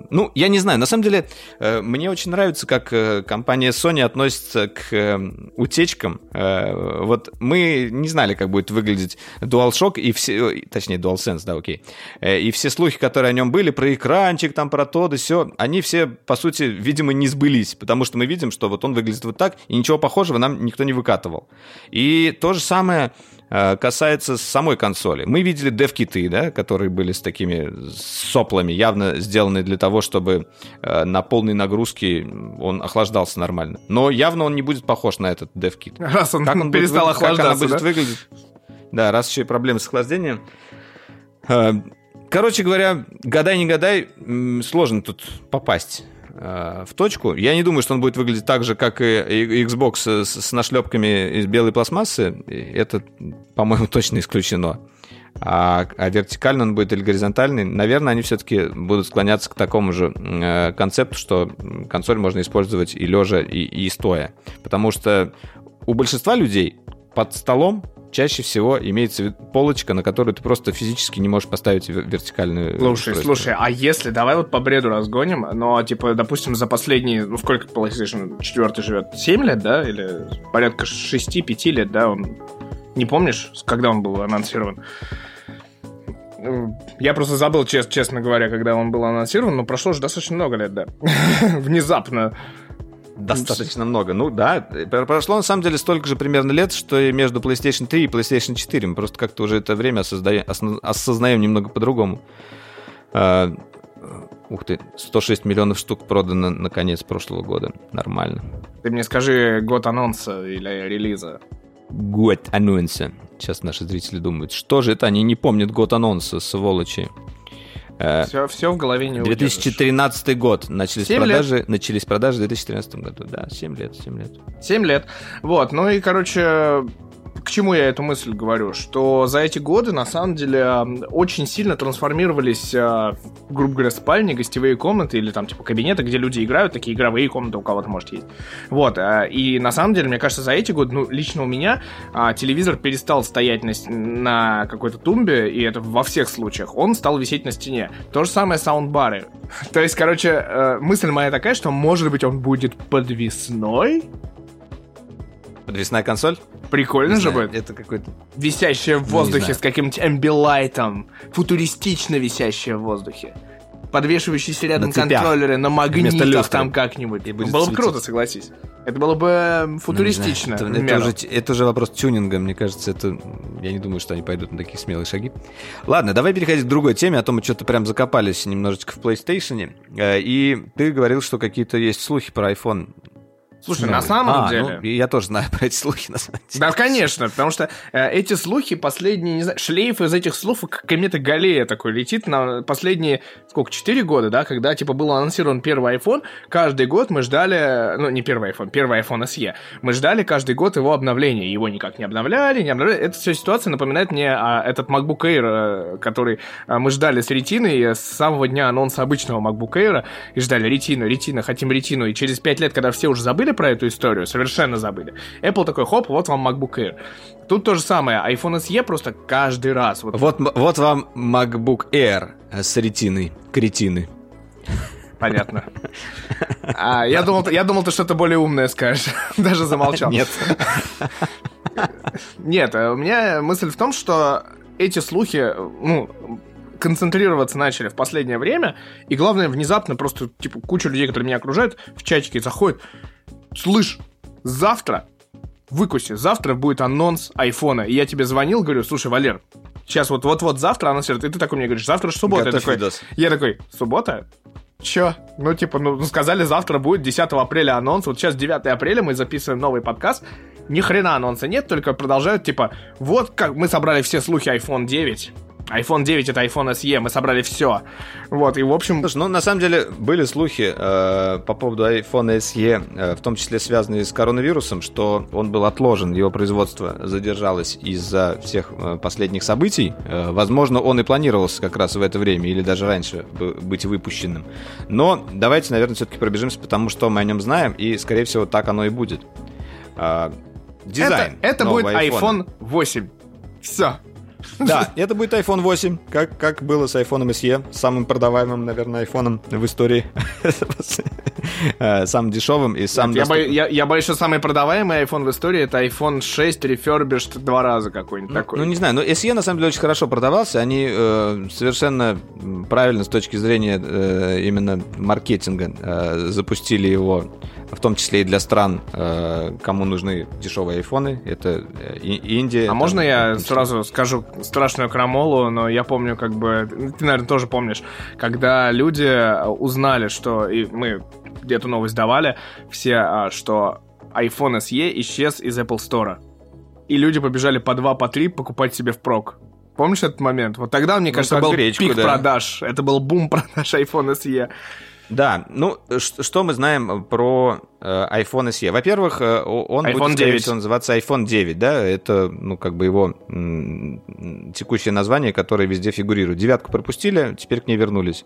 ну, я не знаю. На самом деле, э, мне очень нравится, как э, компания Sony относится к э, утечкам. Вот мы не знали, как будет выглядеть DualShock и все... Точнее, DualSense, да, окей. И все слухи, которые о нем были, про экранчик, там, про то, да все, они все, по сути, видимо, не сбылись, потому что мы видим, что вот он выглядит вот так, и ничего похожего нам никто не выкатывал. И то же самое касается самой консоли. Мы видели дев-киты, да, которые были с такими соплами, явно сделаны для того, чтобы э, на полной нагрузке он охлаждался нормально. Но явно он не будет похож на этот дев-кит. <laughs> Раз он, как он перестал будет, охлаждаться, как она будет да? выглядеть. Да, раз еще и проблемы с охлаждением. Э, короче говоря, гадай не гадай, сложно тут попасть Э, в точку. Я не думаю, что он будет выглядеть так же, как и Xbox с, с нашлепками из белой пластмассы. Это, по-моему, <laughs> точно исключено. А, а вертикально он будет или горизонтальный, наверное, они все-таки будут склоняться к такому же э, концепту, что консоль можно использовать и лежа, и, и стоя. Потому что у большинства людей под столом чаще всего имеется полочка, на которую ты просто физически не можешь поставить вертикальную. Слушай, устройство. слушай, а если, давай вот по бреду разгоним, но, типа, допустим, за последние, ну, сколько PlayStation 4 живет? 7 лет, да? Или порядка 6-5 лет, да? Он... Не помнишь, когда он был анонсирован? Я просто забыл, чест, честно говоря, когда он был анонсирован, но прошло уже достаточно много лет, да. <laughs> Внезапно достаточно много. Ну да, прошло на самом деле столько же примерно лет, что и между PlayStation 3 и PlayStation 4. Мы просто как-то уже это время осознаем, осознаем немного по-другому. А, Ух ты, 106 миллионов штук продано на конец прошлого года. Нормально. Ты мне скажи год анонса или релиза. Год анонса. Сейчас наши зрители думают, что же это они не помнят год анонса, сволочи. Все, все в голове не 2013 удержишь. год. Начались продажи, лет. начались продажи в 2013 году. Да, 7 лет, 7 лет. 7 лет. Вот, ну и, короче, к чему я эту мысль говорю? Что за эти годы, на самом деле, очень сильно трансформировались, а, грубо говоря, спальни, гостевые комнаты или там, типа, кабинеты, где люди играют, такие игровые комнаты у кого-то, может, есть. Вот, а, и на самом деле, мне кажется, за эти годы, ну, лично у меня а, телевизор перестал стоять на, на какой-то тумбе, и это во всех случаях, он стал висеть на стене. То же самое саундбары. <laughs> То есть, короче, э, мысль моя такая, что, может быть, он будет подвесной, Подвесная консоль? Прикольно не же знаю, будет. Это какой-то... Висящая в воздухе с каким-нибудь эмбилайтом. Футуристично висящая в воздухе. Подвешивающиеся рядом на контроллеры на магнитах там как-нибудь. Было бы круто, согласись. Это было бы эм, футуристично. Ну, это, это, уже, это уже вопрос тюнинга, мне кажется, это... Я не думаю, что они пойдут на такие смелые шаги. Ладно, давай переходить к другой теме, а то мы что-то прям закопались немножечко в PlayStation. Э, и ты говорил, что какие-то есть слухи про iPhone Слушай, на самом а, деле... Ну, я тоже знаю про эти слухи, на самом деле. Да, конечно, потому что э, эти слухи, последние, не знаю, шлейф из этих слухов, как комета Галея такой летит на последние, сколько, 4 года, да, когда, типа, был анонсирован первый iPhone, каждый год мы ждали, ну, не первый iPhone, первый iPhone SE, мы ждали каждый год его обновления, его никак не обновляли, не обновляли. Эта вся ситуация напоминает мне а, этот MacBook Air, э, который а, мы ждали с ретиной с самого дня анонса обычного MacBook Air, и ждали ретину, ретина, хотим ретину, и через 5 лет, когда все уже забыли про эту историю, совершенно забыли. Apple такой, хоп, вот вам MacBook Air. Тут то же самое, iPhone SE просто каждый раз. Вот, вот, вот вам MacBook Air с ретиной, кретины. Понятно. А, я думал, я думал, ты что-то более умное скажешь. <laughs> Даже замолчал. Нет. Нет, у меня мысль в том, что эти слухи, ну, концентрироваться начали в последнее время, и главное, внезапно просто, типа, куча людей, которые меня окружают, в чатике заходят, слышь, завтра, выкуси, завтра будет анонс айфона, и я тебе звонил, говорю, слушай, Валер, сейчас вот-вот-вот завтра анонсируют, и ты такой мне говоришь, завтра же суббота. я такой, я такой, суббота? Чё? Ну, типа, ну, сказали, завтра будет 10 апреля анонс, вот сейчас 9 апреля, мы записываем новый подкаст, ни хрена анонса нет, только продолжают, типа, вот как мы собрали все слухи iPhone 9, iPhone 9 это iPhone SE, мы собрали все. Вот, и в общем... Слушай, ну на самом деле были слухи э, по поводу iPhone SE, э, в том числе связанные с коронавирусом, что он был отложен, его производство задержалось из-за всех э, последних событий. Э, возможно, он и планировался как раз в это время, или даже раньше быть выпущенным. Но давайте, наверное, все-таки пробежимся, потому что мы о нем знаем, и, скорее всего, так оно и будет. Э, дизайн. Это, это будет iPhone 8. Все. <laughs> Да, это будет iPhone 8, как, как было с iPhone SE, самым продаваемым, наверное, айфоном в истории. <laughs> Э, самым дешевым и самым я, я, я боюсь, что самый продаваемый iPhone в истории это iPhone 6 refurbished два раза какой-нибудь ну, такой. Ну, не знаю, но SE на самом деле очень хорошо продавался. Они э, совершенно правильно с точки зрения э, именно маркетинга э, запустили его в том числе и для стран, э, кому нужны дешевые айфоны. Это э, Индия. А там, можно я сразу скажу страшную крамолу, но я помню, как бы, ты, наверное, тоже помнишь, когда люди узнали, что, и мы где-то новость давали, все, а, что iPhone SE исчез из Apple Store. И люди побежали по два, по три покупать себе в прок. Помнишь этот момент? Вот тогда, мне ну, кажется, был гречку, пик да. продаж. Это был бум продаж iPhone SE. Да, ну что мы знаем про э, iPhone SE? Во-первых, э, он iPhone будет, 9. всего, называться iPhone 9, да? Это, ну, как бы его текущее название, которое везде фигурирует. Девятку пропустили, теперь к ней вернулись.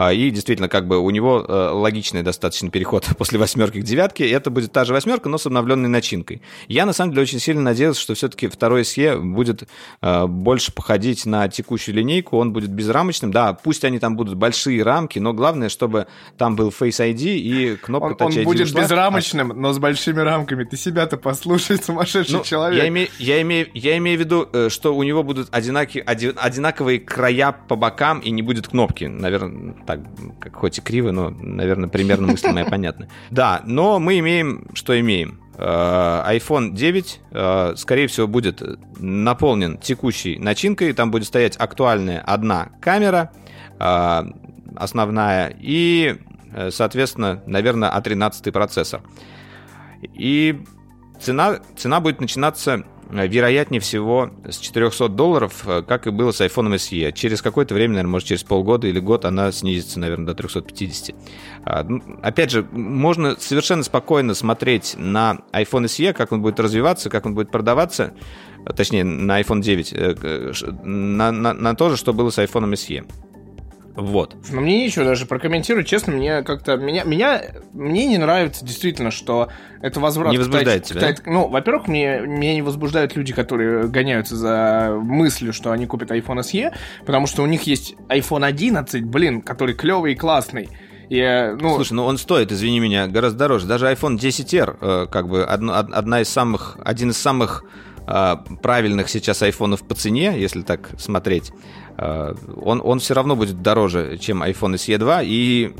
А, и действительно, как бы у него э, логичный достаточно переход <laughs> после восьмерки к девятке. Это будет та же восьмерка, но с обновленной начинкой. Я, на самом деле, очень сильно надеялся, что все-таки второй SE будет э, больше походить на текущую линейку. Он будет безрамочным. Да, пусть они там будут большие рамки, но главное, чтобы там был Face ID и кнопка он, Touch ID. Он будет ушла. безрамочным, но с большими рамками. Ты себя-то послушай, <laughs> сумасшедший ну, человек. Я имею, я, имею, я имею в виду, э, что у него будут одинаки, одинаковые края по бокам и не будет кнопки. Наверное, так, как хоть и криво, но, наверное, примерно мысль моя понятна. Да, но мы имеем, что имеем. Э, iPhone 9, э, скорее всего, будет наполнен текущей начинкой. Там будет стоять актуальная одна камера, основная, и, соответственно, наверное, А13 процессор. И цена, цена будет начинаться Э, вероятнее всего с 400 долларов, э, как и было с iPhone SE. Через какое-то время, наверное, может через полгода или год она снизится, наверное, до 350. А, ну, опять же, можно совершенно спокойно смотреть на iPhone SE, как он будет развиваться, как он будет продаваться, точнее, на iPhone 9, на, на, на то же, что было с iPhone SE. Вот. Но мне нечего даже прокомментировать, честно, мне как-то... Меня, меня, мне не нравится действительно, что это возврат... Не возбуждает тебя, да? Ну, во-первых, мне, меня не возбуждают люди, которые гоняются за мыслью, что они купят iPhone SE, потому что у них есть iPhone 11, блин, который клевый и классный. И, ну... Слушай, ну он стоит, извини меня, гораздо дороже. Даже iPhone 10R, э, как бы одно, одна из самых, один из самых э, правильных сейчас айфонов по цене, если так смотреть, Э, он, он все равно будет дороже, чем iPhone SE 2, и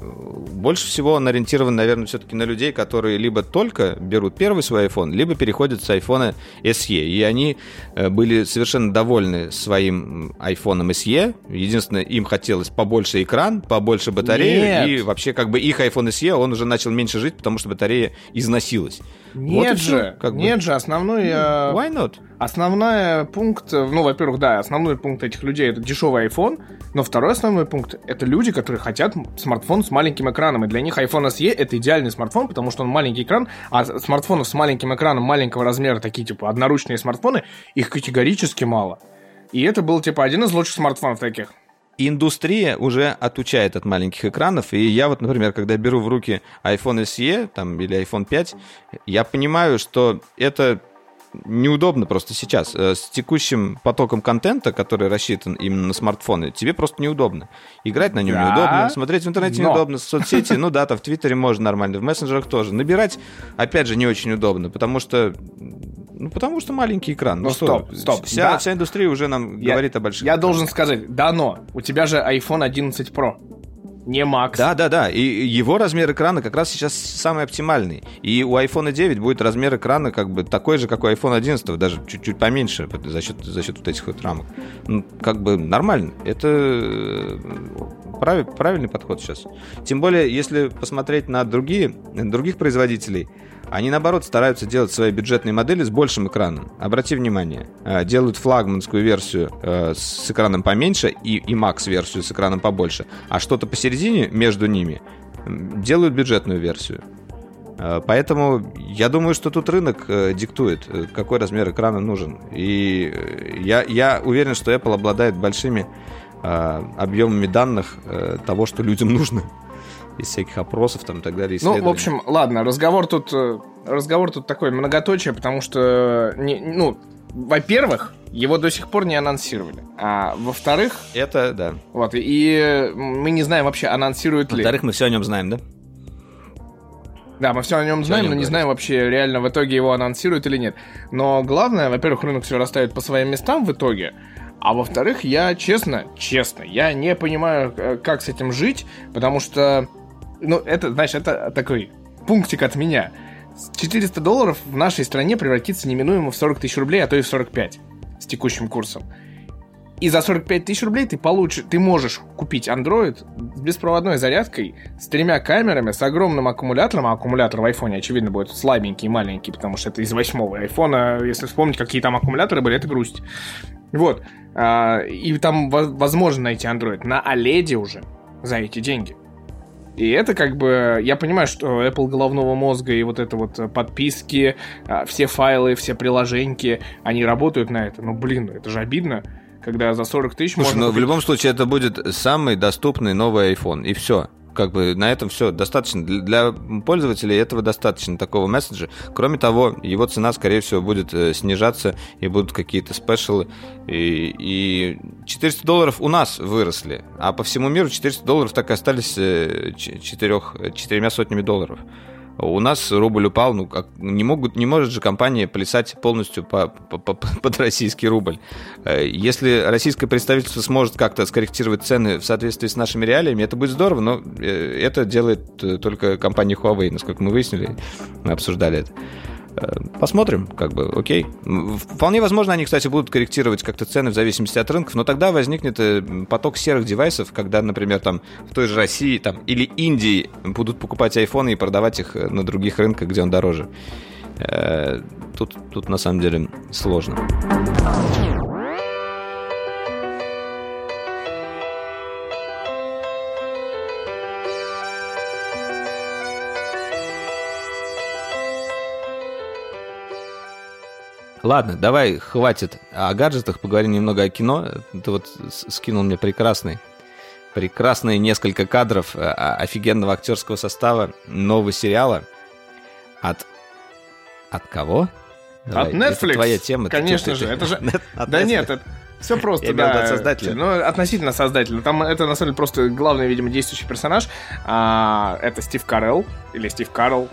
больше всего он ориентирован, наверное, все-таки на людей, которые либо только берут первый свой iPhone, либо переходят с iPhone SE, и они э, были совершенно довольны своим iPhone SE, единственное, им хотелось побольше экран, побольше батареи, Нет. и вообще как бы их iPhone SE, он уже начал меньше жить, потому что батарея износилась. Нет вот же, все, как нет бы. же, основной... Э, Why not? Основной пункт, ну, во-первых, да, основной пункт этих людей это дешевый iPhone, но второй основной пункт это люди, которые хотят смартфон с маленьким экраном, и для них iPhone SE это идеальный смартфон, потому что он маленький экран, а смартфонов с маленьким экраном маленького размера, такие типа одноручные смартфоны, их категорически мало. И это был типа один из лучших смартфонов таких индустрия уже отучает от маленьких экранов. И я вот, например, когда беру в руки iPhone SE там, или iPhone 5, я понимаю, что это неудобно просто сейчас. Э, с текущим потоком контента, который рассчитан именно на смартфоны, тебе просто неудобно. Играть на нем да, неудобно, смотреть в интернете но. неудобно, соцсети, ну да, там в Твиттере можно нормально, в мессенджерах тоже. Набирать, опять же, не очень удобно, потому что ну, потому что маленький экран. Ну, ну стоп, стоп. Вся, да. вся индустрия уже нам я, говорит о больших. Я должен сказать, да, но у тебя же iPhone 11 Pro. Не Max. Да, да, да. И его размер экрана как раз сейчас самый оптимальный. И у iPhone 9 будет размер экрана как бы такой же, как у iPhone 11, даже чуть-чуть поменьше за счет, за счет вот этих вот рамок. Ну, как бы нормально. Это э, прав, правильный подход сейчас. Тем более, если посмотреть на другие, других производителей, они, наоборот, стараются делать свои бюджетные модели с большим экраном. Обрати внимание, э, делают флагманскую версию э, с экраном поменьше и, и Max-версию с экраном побольше, а что-то посередине между ними делают бюджетную версию. Э, поэтому я думаю, что тут рынок диктует, какой размер экрана нужен. И я, я уверен, что Apple обладает большими объемами данных того, что людям нужно из всяких опросов там и так далее. Ну, в общем, ладно, разговор тут, э, разговор тут такой многоточие, потому что, не, ну, во-первых, его до сих пор не анонсировали. А во-вторых... Это, да. Вот, и мы не знаем вообще, анонсируют ли. Во-вторых, мы все о нем знаем, да? Да, мы все о нем все знаем, о нем но не знаем вообще реально в итоге его анонсируют или нет. Но главное, во-первых, рынок все расставит по своим местам в итоге. А во-вторых, я честно, честно, я не понимаю, э, как с этим жить, потому что ну, это, знаешь, это такой пунктик от меня. 400 долларов в нашей стране превратится неминуемо в 40 тысяч рублей, а то и в 45 с текущим курсом. И за 45 тысяч рублей ты получишь, ты можешь купить Android с беспроводной зарядкой, с тремя камерами, с огромным аккумулятором, а аккумулятор в айфоне, очевидно, будет слабенький и маленький, потому что это из восьмого айфона, если вспомнить, какие там аккумуляторы были, это грусть. Вот. А, и там возможно найти Android на OLED уже за эти деньги. И это как бы... Я понимаю, что Apple головного мозга и вот это вот подписки, а, все файлы, все приложеньки, они работают на это. Но, блин, это же обидно, когда за 40 тысяч Слушай, можно... но ну, в любом случае это будет самый доступный новый iPhone, и все как бы на этом все достаточно. Для пользователей этого достаточно, такого месседжа. Кроме того, его цена, скорее всего, будет э, снижаться, и будут какие-то спешалы. И, и 400 долларов у нас выросли, а по всему миру 400 долларов так и остались 4, э, четырьмя сотнями долларов. У нас рубль упал, ну как не могут, не может же компания плясать полностью по, по, по, под российский рубль. Э, если российское представительство сможет как-то скорректировать цены в соответствии с нашими реалиями, это будет здорово, но э, это делает э, только компания Huawei, насколько мы выяснили, мы обсуждали это. Посмотрим, как бы, окей. Вполне возможно, они, кстати, будут корректировать как-то цены в зависимости от рынков, но тогда возникнет поток серых девайсов, когда, например, там в той же России там, или Индии будут покупать айфоны и продавать их на других рынках, где он дороже. Тут, тут на самом деле сложно. Ладно, давай, хватит о гаджетах, поговорим немного о кино. Ты вот скинул мне прекрасный, прекрасные несколько кадров э, офигенного актерского состава нового сериала от... От кого? Давай, от Netflix. Это твоя тема. Конечно ты, же, ты, это же... <laughs> да нет, это... Все просто, Я да. от создателя. Ну, относительно создателя. Там это, на самом деле, просто главный, видимо, действующий персонаж. А, это Стив Карелл, или Стив Карл,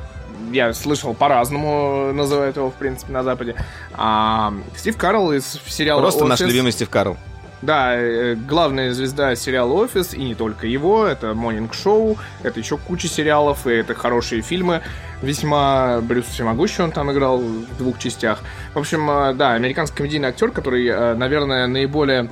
я слышал по-разному называют его, в принципе, на Западе. А, Стив Карл из сериала Просто Office. наш любимый Стив Карл. Да, э, главная звезда сериала «Офис», и не только его, это «Монинг Шоу», это еще куча сериалов, и это хорошие фильмы. Весьма Брюс Всемогущий он там играл в двух частях. В общем, э, да, американский комедийный актер, который, э, наверное, наиболее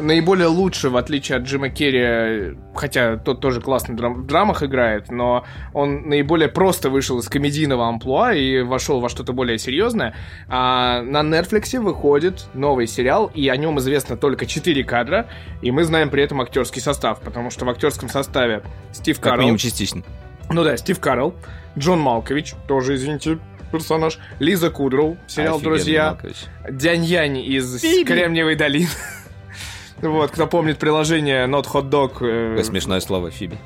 наиболее лучше, в отличие от Джима Керри, хотя тот тоже классно в драмах играет, но он наиболее просто вышел из комедийного амплуа и вошел во что-то более серьезное. А на Netflix выходит новый сериал, и о нем известно только 4 кадра, и мы знаем при этом актерский состав, потому что в актерском составе Стив Карл... Как минимум частично. Ну да, Стив Карл, Джон Малкович, тоже, извините, персонаж, Лиза Кудроу, сериал Офигенный «Друзья», Малкович. Дянь Янь из Фиби. Кремниевой долины. Вот, кто помнит приложение Not Hot Dog. Э, смешное слово, Фиби.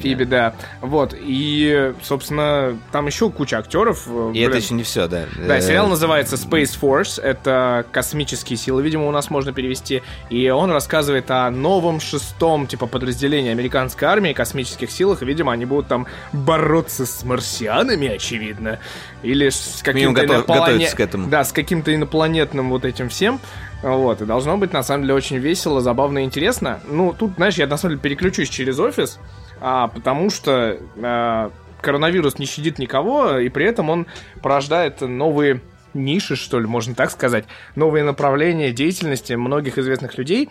Фиби, да. Вот. И, собственно, там еще куча актеров. Э, и Блин. это еще не все, да. Да, сериал называется Space Force. Это космические силы, видимо, у нас можно перевести. И он рассказывает о новом шестом, типа, подразделении американской армии, космических силах. Видимо, они будут там бороться с марсианами, очевидно. Или с каким-то инопланет... к этому. Да, с каким-то инопланетным вот этим всем. Вот, и должно быть, на самом деле, очень весело, забавно и интересно. Ну, тут, знаешь, я, на самом деле, переключусь через офис, а, потому что а, коронавирус не щадит никого, и при этом он порождает новые ниши, что ли, можно так сказать, новые направления деятельности многих известных людей,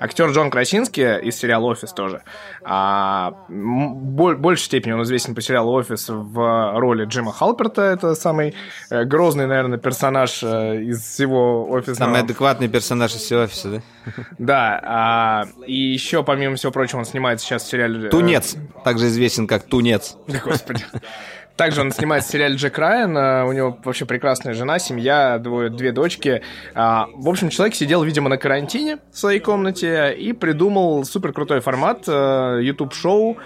Актер Джон Красинский из сериала «Офис» тоже. А, в большей степени он известен по сериалу «Офис» в роли Джима Халперта. Это самый э, грозный, наверное, персонаж э, из всего «Офиса». Самый адекватный персонаж из всего «Офиса», да? Да. А, и еще, помимо всего прочего, он снимается сейчас в сериале... Э, Тунец. Также известен как Тунец. <laughs> Господи. Также он снимает в сериале Джек Райан. А, у него вообще прекрасная жена, семья, двое, две дочки. А, в общем, человек сидел, видимо, на карантине в своей комнате и придумал супер крутой формат YouTube-шоу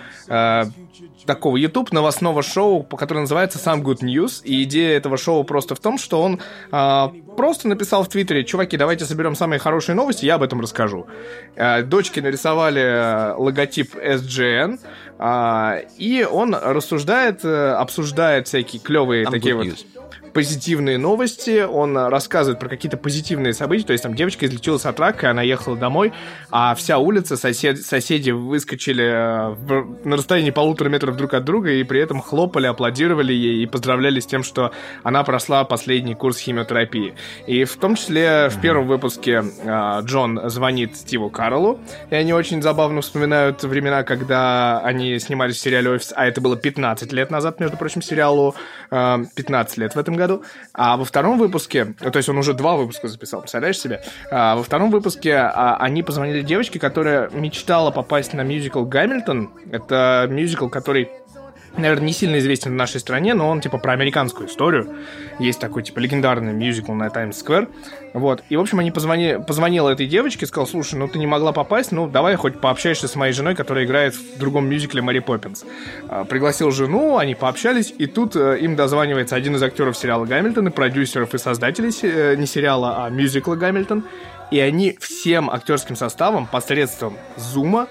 такого YouTube новостного шоу, которое называется Some Good News. И идея этого шоу просто в том, что он а, просто написал в Твиттере, чуваки, давайте соберем самые хорошие новости, я об этом расскажу. А, дочки нарисовали э, логотип SGN, а, и он рассуждает, э, обсуждает всякие клевые такие вот... News позитивные новости, он рассказывает про какие-то позитивные события, то есть там девочка излечилась от рака, она ехала домой, а вся улица, сосед, соседи выскочили э, в, на расстоянии полутора метров друг от друга и при этом хлопали, аплодировали ей и поздравляли с тем, что она прошла последний курс химиотерапии. И в том числе в первом выпуске э, Джон звонит Стиву Карлу, и они очень забавно вспоминают времена, когда они снимались в сериале «Офис», а это было 15 лет назад, между прочим, сериалу э, 15 лет в этом году, году. А во втором выпуске, то есть он уже два выпуска записал, представляешь себе? А во втором выпуске а, они позвонили девочке, которая мечтала попасть на мюзикл «Гамильтон». Это мюзикл, который наверное, не сильно известен в нашей стране, но он, типа, про американскую историю. Есть такой, типа, легендарный мюзикл на Таймс-сквер. Вот. И, в общем, они позвони... позвонила этой девочке, сказал, слушай, ну ты не могла попасть, ну давай хоть пообщаешься с моей женой, которая играет в другом мюзикле Мэри Поппинс. А, пригласил жену, они пообщались, и тут а, им дозванивается один из актеров сериала Гамильтон и продюсеров и создателей э, не сериала, а мюзикла Гамильтон. И они всем актерским составом посредством зума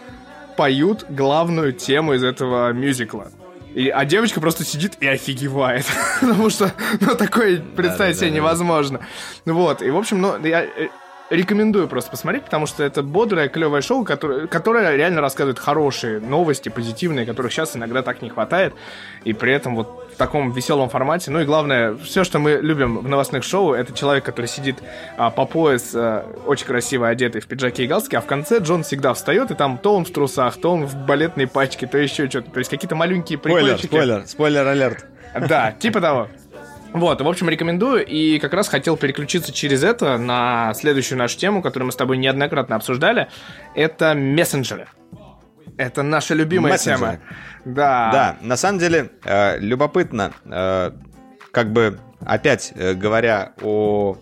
поют главную тему из этого мюзикла. И, а девочка просто сидит и офигевает. <laughs> Потому что, ну, такое представить себе невозможно. Вот. И, в общем, ну, я, э, рекомендую просто посмотреть, потому что это бодрое, клевое шоу, которое, которое реально рассказывает хорошие новости, позитивные, которых сейчас иногда так не хватает. И при этом вот в таком веселом формате. Ну и главное, все, что мы любим в новостных шоу, это человек, который сидит а, по пояс, а, очень красиво одетый в пиджаке и галстуке, а в конце Джон всегда встает, и там то он в трусах, то он в балетной пачке, то еще что-то. То есть какие-то маленькие прикольчики. Спойлер, спойлер, спойлер алерт. Да, типа того. Вот, в общем, рекомендую. И как раз хотел переключиться через это на следующую нашу тему, которую мы с тобой неоднократно обсуждали. Это мессенджеры. Это наша любимая тема. Да. Да, на самом деле, э, любопытно, э, как бы, опять э, говоря о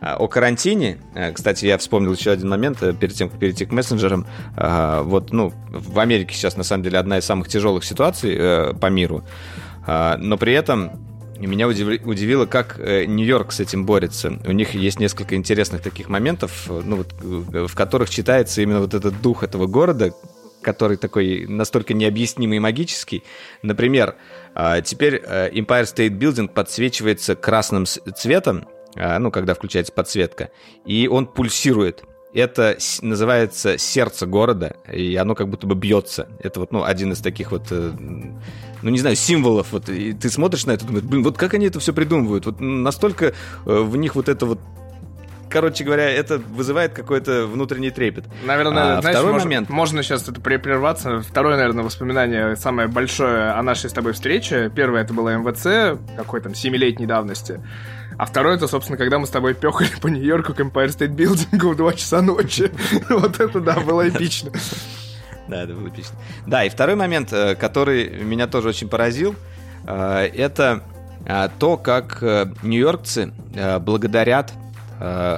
э, о карантине, э, кстати, я вспомнил еще один момент перед тем, как перейти к мессенджерам. Вот, ну, в Америке сейчас, на самом деле, одна из самых тяжелых ситуаций по миру. Но при этом меня удивило, как э, Нью-Йорк с этим борется. У них есть несколько интересных таких моментов, э, ну, вот, э, в которых читается именно вот этот дух этого города, который такой настолько необъяснимый и магический. Например, теперь Empire State Building подсвечивается красным цветом, ну, когда включается подсветка, и он пульсирует. Это называется сердце города, и оно как будто бы бьется. Это вот, ну, один из таких вот ну, не знаю, символов. Вот, и ты смотришь на это, думаешь, блин, вот как они это все придумывают? Вот настолько э, в них вот это вот короче говоря, это вызывает какой-то внутренний трепет. Наверное, а, знаешь, второй можно, момент. Можно сейчас это прерваться. Второе, наверное, воспоминание самое большое о нашей с тобой встрече. Первое это было МВЦ, какой там семилетней давности. А второе, это, собственно, когда мы с тобой пехали по Нью-Йорку к Empire State Building в 2 часа ночи. <laughs> Вот это, да, было эпично. Да, это было эпично. Да, и второй момент, э, который меня тоже очень поразил, э, это э, то, как нью-йоркцы благодарят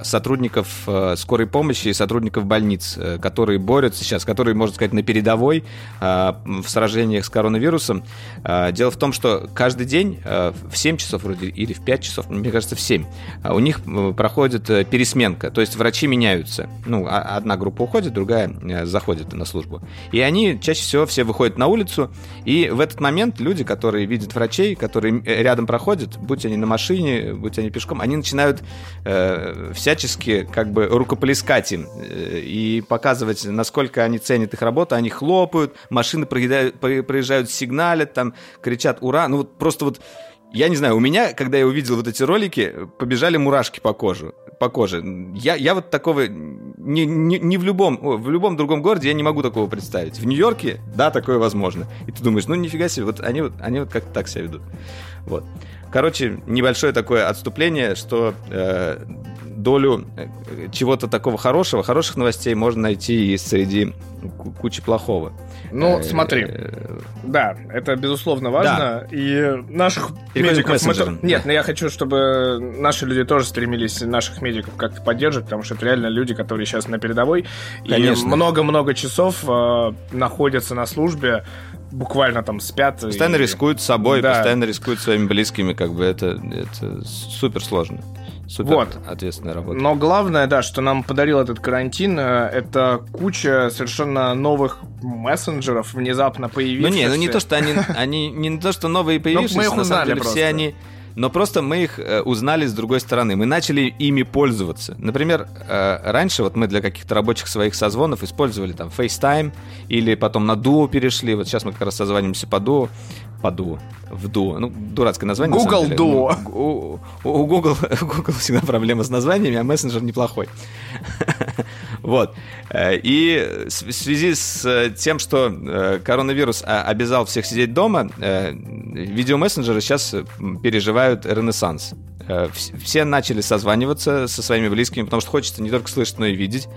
сотрудников э, скорой помощи и сотрудников больниц, э, которые борются сейчас, которые, можно сказать, на передовой в сражениях с коронавирусом. Дело в том, что каждый день в 7 часов вроде или в 5 часов, мне кажется, в 7, у них проходит пересменка, то есть врачи меняются. Ну, а, одна группа уходит, другая заходит на службу. И они чаще всего все выходят на улицу, и в этот момент люди, которые видят врачей, которые рядом проходят, будь они на машине, будь они пешком, они начинают всячески как бы рукоплескать им э, и показывать, насколько они ценят их работу. Они хлопают, машины проезжают, сигналят, там кричат «Ура!». Ну вот просто вот я не знаю, у меня, когда я увидел вот эти ролики, побежали мурашки по коже. По коже. Я, я вот такого не, не, не в любом, в любом другом городе я не могу такого представить. В Нью-Йорке, да, такое возможно. И ты думаешь, ну нифига себе, вот они, вот, они вот как-то так себя ведут. Вот. Короче, небольшое такое отступление, что э, долю э, чего-то такого хорошего, хороших новостей можно найти и среди кучи плохого. Ну, э, смотри, э, да, это безусловно важно, да. и наших медиков... Мы... Нет, но я хочу, чтобы наши люди тоже стремились наших медиков как-то поддерживать, потому что это реально люди, которые сейчас на передовой, Конечно. и много-много часов э, находятся на службе, буквально там спят. Постоянно и... рискуют собой, да. постоянно рискуют своими близкими, как бы это, это супер сложно. Супер вот. ответственная работа. Но главное, да, что нам подарил этот карантин, э, это куча совершенно новых мессенджеров внезапно появившихся. Ну не, ну не то, что они, они не то, что новые появившиеся, мы их на самом деле просто. все они но просто мы их э, узнали с другой стороны. Мы начали ими пользоваться. Например, э, раньше вот мы для каких-то рабочих своих созвонов использовали там FaceTime или потом на Duo перешли. Вот сейчас мы как раз созванимся по Duo по Duo, в Duo. Ну, дурацкое название. Google Duo. Ну, у, у Google, <laughs> у Google всегда проблема с названиями, а мессенджер неплохой. <laughs> вот. Э, и в связи с тем, что э, коронавирус обязал всех сидеть дома, э, видеомессенджеры сейчас переживают ренессанс. Э, все начали созваниваться со своими близкими, потому что хочется не только слышать, но и видеть.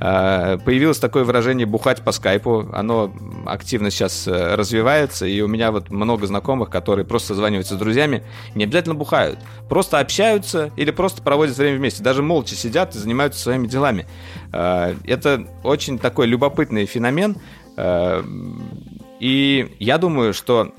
Э, появилось такое выражение «бухать по скайпу». Оно активно сейчас э, развивается, и у меня вот много знакомых, которые просто созваниваются с друзьями, не обязательно бухают, просто общаются или просто проводят время вместе, даже молча сидят и занимаются своими делами. Это очень такой любопытный феномен, И я думаю, что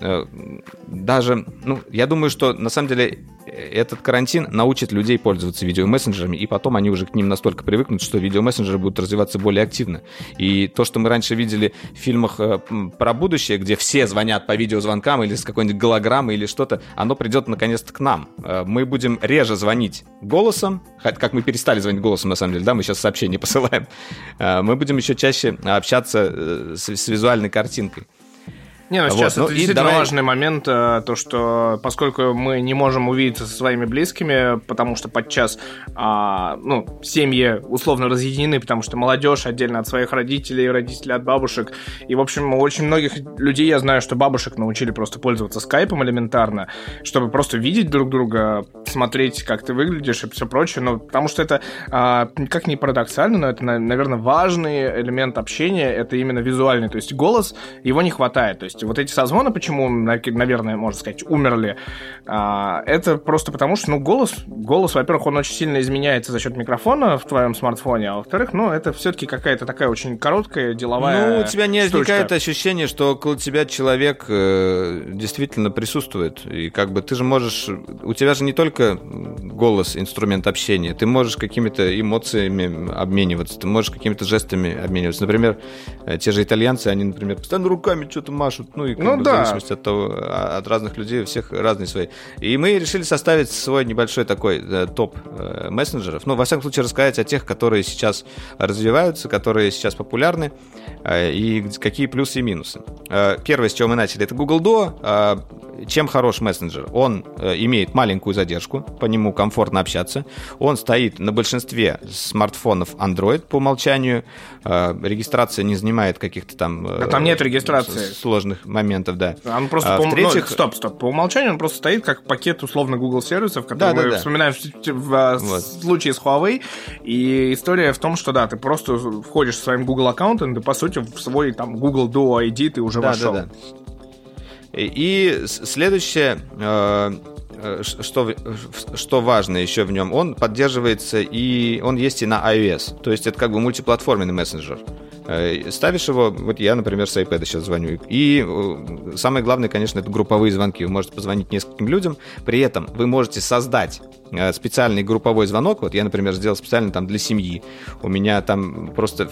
даже, ну, я думаю, что на самом деле этот карантин научит людей пользоваться видеомессенджерами, и потом они уже к ним настолько привыкнут, что видеомессенджеры будут развиваться более активно. И то, что мы раньше видели в фильмах э, про будущее, где все звонят по видеозвонкам или с какой-нибудь голограммой или что-то, оно придет наконец-то к нам. Э, мы будем реже звонить голосом, как мы перестали звонить голосом, на самом деле, да, мы сейчас сообщения <laughs> посылаем. Э, мы будем еще чаще общаться с, с визуальной картинкой. Не, ну сейчас вот, это ну, действительно давай... важный момент, э, то, что поскольку мы не можем увидеться со своими близкими, потому что подчас, а, ну, семьи условно разъединены, потому что молодежь отдельно от своих родителей, родители от бабушек, и, в общем, у очень многих людей, я знаю, что бабушек научили просто пользоваться скайпом элементарно, чтобы просто видеть друг друга, смотреть, как ты выглядишь и все прочее, ну, потому что это, а, как ни парадоксально, но это, наверное, важный элемент общения, это именно визуальный, то есть голос, его не хватает, то есть есть вот эти созвоны, почему, наверное, можно сказать, умерли, а, это просто потому, что, ну, голос, голос, во-первых, он очень сильно изменяется за счет микрофона в твоем смартфоне, а во-вторых, ну, это все-таки какая-то такая очень короткая деловая Ну, у тебя не возникает ощущение, что около тебя человек э, действительно присутствует, и как бы ты же можешь, у тебя же не только голос, инструмент общения, ты можешь какими-то эмоциями обмениваться, ты можешь какими-то жестами обмениваться. Например, э, те же итальянцы, они, например, постоянно руками что-то машут, ну и как ну, бы, да. в зависимости от того, а, от разных людей, у всех разные свои. И мы решили составить свой небольшой такой э, топ э, мессенджеров. Ну, во всяком случае, рассказать о тех, которые сейчас развиваются, которые сейчас популярны, э, и какие плюсы и минусы. Э, первое, с чего мы начали, это Google Duo. Э, чем хорош мессенджер? Он э, имеет маленькую задержку, по нему комфортно общаться. Он стоит на большинстве смартфонов Android по умолчанию. Э, регистрация не занимает каких-то там... Э, а там нет регистрации. Сложных моментов, да. Он просто а, по, в-третьих... ну, стоп, стоп. По умолчанию он просто стоит как пакет условно Google сервисов, который да, мы да, вспоминаем да. в, в вот. случае с Huawei. И история в том, что да, ты просто входишь своим Google аккаунтом, и по сути в свой там Google Duo ID ты уже да, вошел. Да, да. И следующее, э, э, что, что важно еще в нем, он поддерживается и он есть и на iOS. То есть это как бы мультиплатформенный мессенджер. Э, ставишь его, вот я, например, с iPad сейчас звоню, и самое главное, конечно, это групповые звонки. Вы можете позвонить нескольким людям, при этом вы можете создать Э, специальный групповой звонок. Вот я, например, сделал специально там для семьи. У меня там просто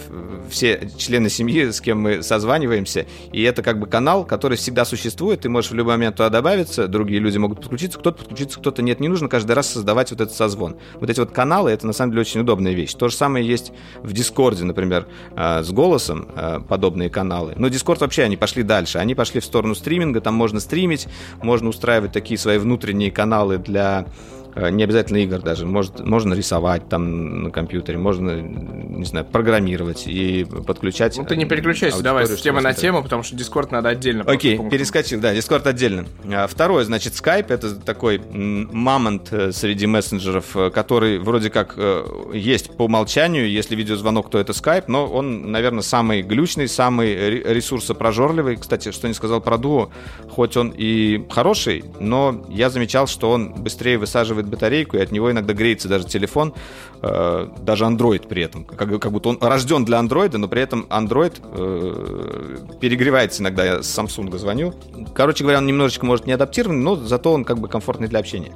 все члены семьи, с кем мы созваниваемся, и это как бы канал, который всегда существует. Ты можешь в любой момент туда добавиться, другие люди могут подключиться, кто-то подключиться, кто-то нет. Не нужно каждый раз создавать вот этот созвон. Вот эти вот каналы, это на самом деле очень удобная вещь. То же самое есть в Дискорде, например, э, с голосом э, подобные каналы. Но Дискорд вообще, они пошли дальше. Они пошли в сторону стриминга, там можно стримить, можно устраивать такие свои внутренние каналы для Э, не обязательно игр даже, может, можно рисовать там на компьютере, можно, не знаю, программировать и подключать. Ну ты не переключайся, давай с темы на тему, потому что Discord надо отдельно. Окей, перескочил, да, Discord отдельно. А, второе, значит, Skype, это такой мамонт э, среди мессенджеров, э, который вроде как есть по умолчанию, если видеозвонок, то это Skype, но он, наверное, самый глючный, самый ресурсопрожорливый. Кстати, что не сказал про Duo, хоть он и хороший, но я замечал, что он быстрее высаживает заряжает батарейку, и от него иногда греется даже телефон, э, даже Android при этом. Как, как будто он рожден для Android, но при этом Android э, перегревается иногда. Я с Samsung звоню. Короче говоря, он немножечко может не адаптирован, но зато он как бы комфортный для общения.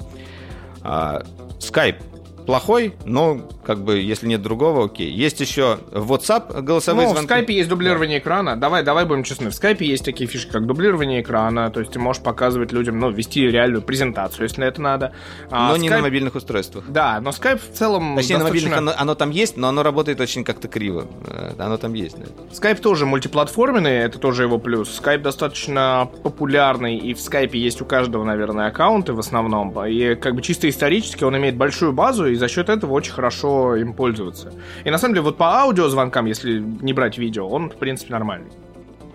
А, Skype плохой, но как бы если нет другого, окей. Есть еще WhatsApp голосовые ну, звонки. в Skype есть дублирование да. экрана. Давай, давай будем честны. В Skype есть такие фишки, как дублирование экрана. То есть ты можешь показывать людям, ну, вести реальную презентацию, если это надо. А но Skype... не на мобильных устройствах. Да, но Skype в целом Точнее, достаточно... на мобильных оно, оно там есть, но оно работает очень как-то криво. Э, оно там есть, да. Skype тоже мультиплатформенный, это тоже его плюс. Skype достаточно популярный, и в Skype есть у каждого, наверное, аккаунты в основном. И как бы чисто исторически он имеет большую базу, и за счет этого очень хорошо им пользоваться. И на самом деле вот по аудиозвонкам, если не брать видео, он в принципе нормальный.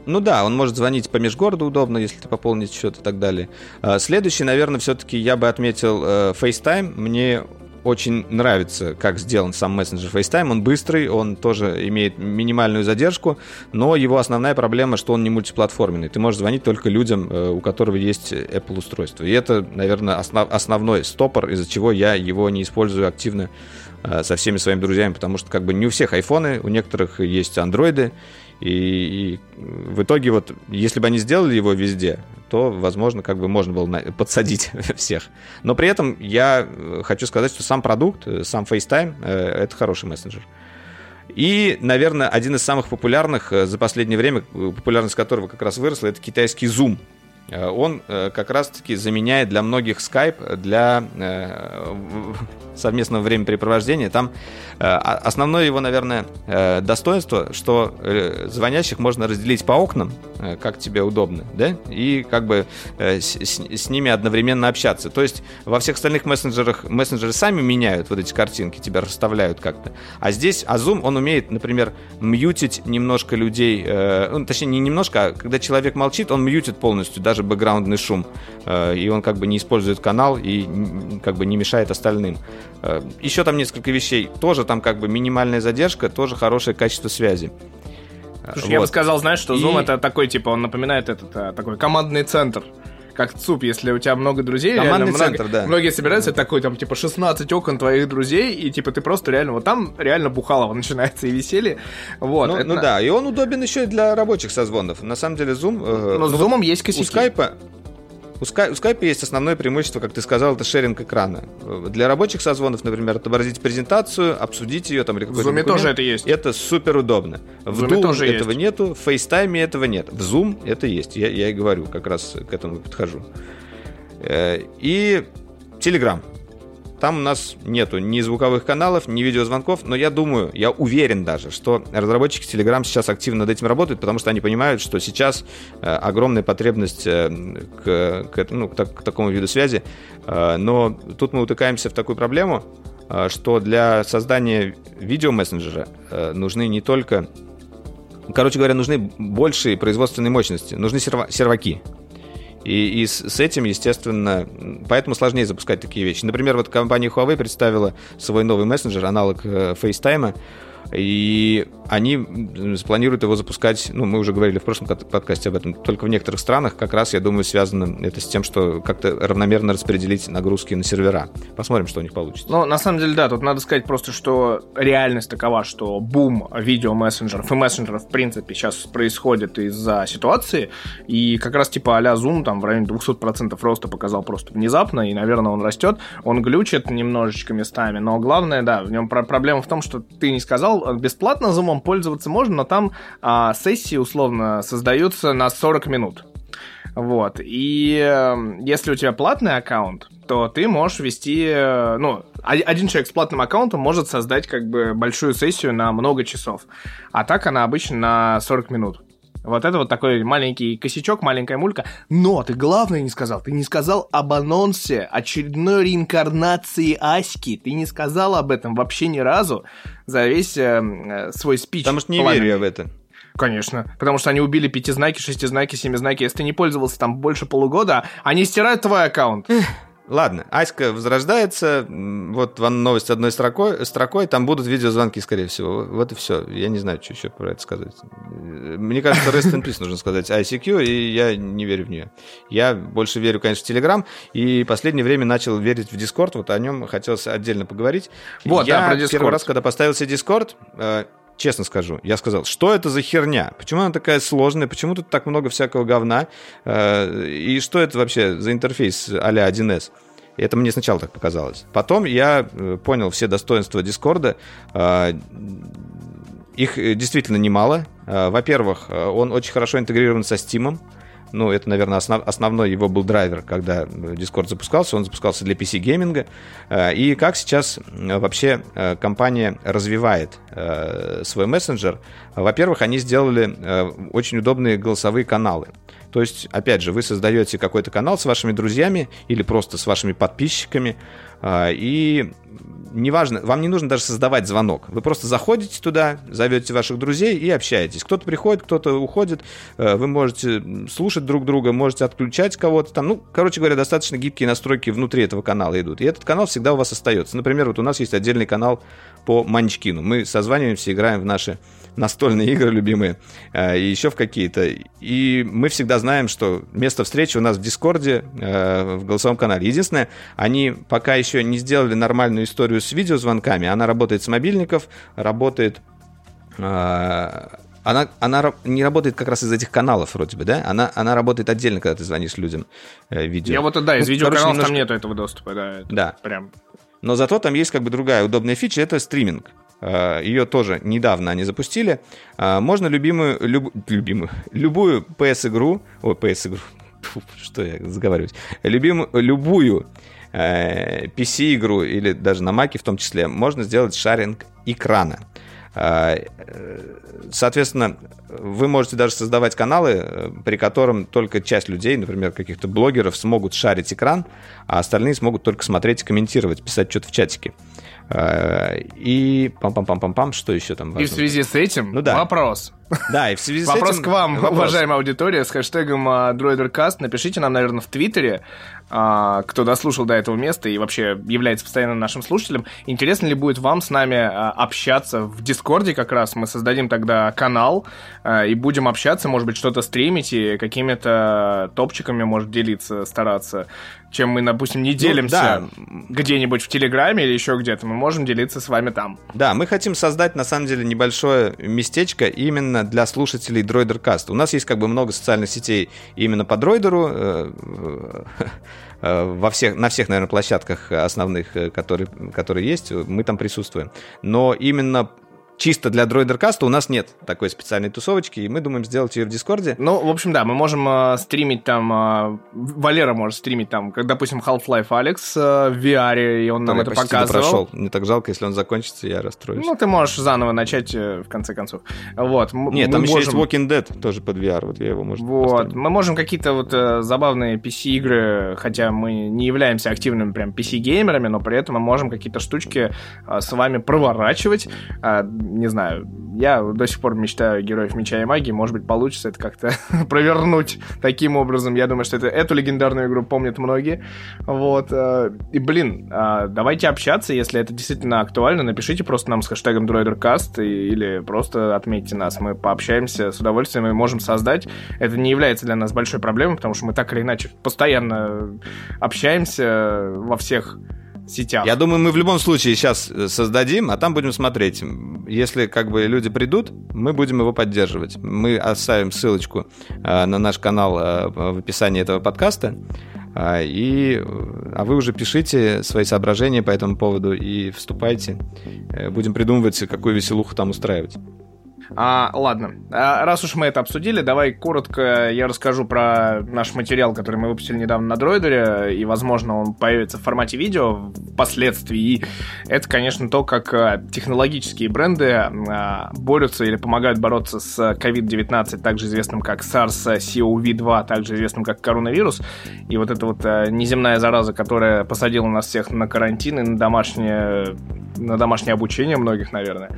Ну да, он может звонить по межгороду удобно, если ты пополнить счет и так далее. А, следующий, наверное, все-таки я бы отметил э, FaceTime. Мне очень нравится, как сделан сам мессенджер FaceTime. Он быстрый, он тоже имеет минимальную задержку, но его основная проблема, что он не мультиплатформенный. Ты можешь звонить только людям, э, у которого есть Apple устройство. И это, наверное, основ, основной стопор, из-за чего я его не использую активно э, со всеми своими друзьями, потому что как бы не у всех айфоны, у некоторых есть андроиды, И, и в итоге вот, если бы они сделали его везде, то, возможно, как бы можно было подсадить <laughs> всех. Но при этом я хочу сказать, что сам продукт, сам FaceTime — это хороший мессенджер. И, наверное, один из самых популярных за последнее время, популярность которого как раз выросла, это китайский Zoom. Э, он э, как раз-таки заменяет для многих Skype для э, совместного времяпрепровождения. Там основное его, наверное, достоинство, что звонящих можно разделить по окнам, как тебе удобно, да, и как бы с, с ними одновременно общаться. То есть во всех остальных мессенджерах мессенджеры сами меняют вот эти картинки, тебя расставляют как-то. А здесь, а Zoom, он умеет, например, мьютить немножко людей, ну, точнее, не немножко, а когда человек молчит, он мьютит полностью, даже даже бэкграундный шум, э, и он как бы не использует канал и как бы не мешает остальным. Э, Еще там несколько вещей. Тоже там как бы минимальная задержка, тоже хорошее качество связи. Слушай, вот. я бы сказал, знаешь, что Zoom и... это такой, типа, он напоминает этот э, такой командный центр как ЦУП, если у тебя много друзей, Командный реально центр, много, да. многие собираются, это такой там типа 16 окон твоих друзей, и типа ты просто реально, вот там реально бухалово <laughs> начинается и веселье. Вот, ну, это... ну да, и он удобен еще и для рабочих созвонов. На самом деле Zoom... Э, Но с Zoom есть косяки. У скайпа у, Sky, у Skype есть основное преимущество, как ты сказал, это шеринг экрана. Для рабочих созвонов, например, отобразить презентацию, обсудить ее там или какой-то В Zoom тоже это есть. Это супер удобно. В, в Zoom тоже этого есть. нету, в FaceTime этого нет. В Zoom это есть. Я, я и говорю, как раз к этому подхожу. Э, и Telegram. Там у нас нету ни звуковых каналов, ни видеозвонков, но я думаю, я уверен даже, что разработчики Telegram сейчас активно над этим работают, потому что они понимают, что сейчас э, огромная потребность э, к, к, ну, к, к такому виду связи. Э, но тут мы утыкаемся в такую проблему, что для создания видеомессенджера нужны не только... Короче говоря, нужны большие производственные мощности, нужны серва серваки. И, и с, с этим, естественно, поэтому сложнее запускать такие вещи. Например, вот компания Huawei представила свой новый мессенджер, аналог э, FaceTime, и они планируют его запускать, ну, мы уже говорили в прошлом подкасте об этом, только в некоторых странах, как раз, я думаю, связано это с тем, что как-то равномерно распределить нагрузки на сервера. Посмотрим, что у них получится. Ну, на самом деле, да, тут надо сказать просто, что реальность такова, что бум видео-мессенджеров и мессенджеров, в принципе, сейчас происходит из-за ситуации, и как раз типа а-ля Zoom там в районе 200% роста показал просто внезапно, и, наверное, он растет, он глючит немножечко местами, но главное, да, в нем проблема в том, что ты не сказал, бесплатно Zoom пользоваться можно, но там а, сессии условно создаются на 40 минут. Вот. И э, если у тебя платный аккаунт, то ты можешь вести, э, ну, один человек с платным аккаунтом может создать как бы большую сессию на много часов. А так она обычно на 40 минут. Вот это вот такой маленький косячок, маленькая мулька. Но ты главное не сказал. Ты не сказал об анонсе очередной реинкарнации Аськи. Ты не сказал об этом вообще ни разу за весь э, э свой спич. Потому что не пламенный. верю я в это. Конечно. Потому что они убили пятизнаки, шестизнаки, семизнаки. Если ты не пользовался там больше полугода, они стирают твой аккаунт. Ладно, Аська возрождается, вот вам новость одной строкой, строкой, там будут видеозвонки, скорее всего. Вот и все. Я не знаю, что еще про это сказать. Мне кажется, Rest in Peace нужно сказать ICQ, и я не верю в нее. Я больше верю, конечно, в Telegram, и последнее время начал верить в Discord, вот о нем хотелось отдельно поговорить. Вот, я да, про Discord. первый раз, когда поставил себе Discord, э, честно скажу, я сказал, что это за херня? Почему она такая сложная? Почему тут так много всякого говна? Э, и что это вообще за интерфейс а-ля 1С? Это мне сначала так показалось. Потом я э, понял все достоинства Дискорда. Э, их действительно немало. Во-первых, он очень хорошо интегрирован со Steam. Ну, это, наверное, основ, основной его был драйвер, когда Discord запускался. Он запускался для PC-гейминга. Э, и как сейчас вообще э, компания развивает э, свой мессенджер? Во-первых, они сделали очень удобные голосовые каналы. То есть, опять же, вы создаете какой-то канал с вашими друзьями или просто с вашими подписчиками, и неважно, вам не нужно даже создавать звонок. Вы просто заходите туда, зовете ваших друзей и общаетесь. Кто-то приходит, кто-то уходит. Э, вы можете слушать друг друга, можете отключать кого-то там. Ну, короче говоря, достаточно гибкие настройки внутри этого канала идут. И этот канал всегда у вас остается. Например, вот у нас есть отдельный канал по Манчкину. Мы созваниваемся, играем в наши настольные игры любимые, э, и еще в какие-то. И мы всегда знаем, что место встречи у нас в Дискорде, э, в голосовом канале. Единственное, они пока еще не сделали нормальную историю с видеозвонками. Она работает с мобильников, работает э, она, она не работает как раз из этих каналов вроде бы, да? Она, она работает отдельно, когда ты звонишь людям э, видео. Я вот, да, из Ну, видеоканалов короче, там немножко- нету этого доступа, да. Да. Прям. Но зато там есть как бы другая удобная фича, это стриминг. Э, Ее тоже недавно они запустили. Э, Можно любимую, люб- любимую, любую PS-игру, ой, PS-игру, что я заговариваюсь, любимую, любую э, PC-игру или даже на Маке в том числе, можно сделать шаринг экрана. Э, Соответственно, вы можете даже создавать каналы, при котором только часть людей, например, каких-то блогеров, смогут шарить экран, а остальные смогут только смотреть и комментировать, писать что-то в чатике. Э, И пам-пам-пам-пам-пам, что еще там И в важно? связи с этим Ну да. вопрос. Да, и в связи с Вопрос этим- к вам, вопрос. уважаемая аудитория, с хэштегом а, DroiderCast. Напишите нам, наверное, в Твиттере, а, кто дослушал до этого места и вообще является постоянным нашим слушателем. Интересно ли будет вам с нами а, общаться в Дискорде как раз? Мы создадим тогда канал а, и будем общаться, может быть, что-то стримить и какими-то топчиками, может, делиться, стараться. Чем мы, допустим, не делимся Ну, да. где-нибудь в Телеграме или еще где-то, мы можем делиться с вами там. Да, мы хотим создать, на самом деле, небольшое местечко именно для слушателей DroiderCast. У нас есть как бы много социальных сетей именно по Дройдеру, э, во всех, на всех, наверное, площадках основных, э, которые, которые есть, мы там присутствуем. Но именно чисто для DroiderCast у нас нет такой специальной тусовочки, и мы думаем сделать ее в Дискорде. Ну, в общем, да, мы можем э, стримить там, э, Валера может стримить там, как, допустим, Half-Life Алекс э, в VR, и он нам который это показывал. прошел. Мне так жалко, если он закончится, я расстроюсь. Ну, ты можешь заново начать, э, в конце концов. Вот. Нет, там еще можем- есть Walking Dead тоже под VR, вот я его, может, Вот, поставлю. мы можем какие-то вот э, забавные PC-игры, хотя мы не являемся активными прям PC-геймерами, но при этом мы можем какие-то штучки э, с вами проворачивать. А, не знаю, я до сих пор мечтаю Героев Меча и Магии, может быть, получится это как-то <laughs> провернуть таким образом. Я думаю, что это, эту легендарную игру помнят многие. Вот. э, И, блин, а, давайте общаться, если это действительно актуально, напишите просто нам с хэштегом DroiderCast или просто отметьте нас. Мы пообщаемся с удовольствием и можем создать. Это не является для нас большой проблемой, потому что мы так или иначе постоянно общаемся во всех сетях. Я думаю, мы в любом случае сейчас создадим, а там будем смотреть. Если как бы люди придут, мы будем его поддерживать. Мы оставим ссылочку э, на наш канал э, в описании этого подкаста. А, И, э, а вы уже пишите свои соображения по этому поводу и вступайте. Э, Будем придумывать, какую веселуху там устраивать. А, ладно, А, раз уж мы это обсудили, давай коротко я расскажу про наш материал, который мы выпустили недавно на Дроидере, и, возможно, он появится в формате видео впоследствии. И это, конечно, то, как а, технологические бренды а, борются или помогают бороться с COVID-19, также известным как SARS-CoV-2, также известным как коронавирус. И вот эта вот а, неземная зараза, которая посадила нас всех на карантин и на домашнее, на домашнее обучение многих, наверное.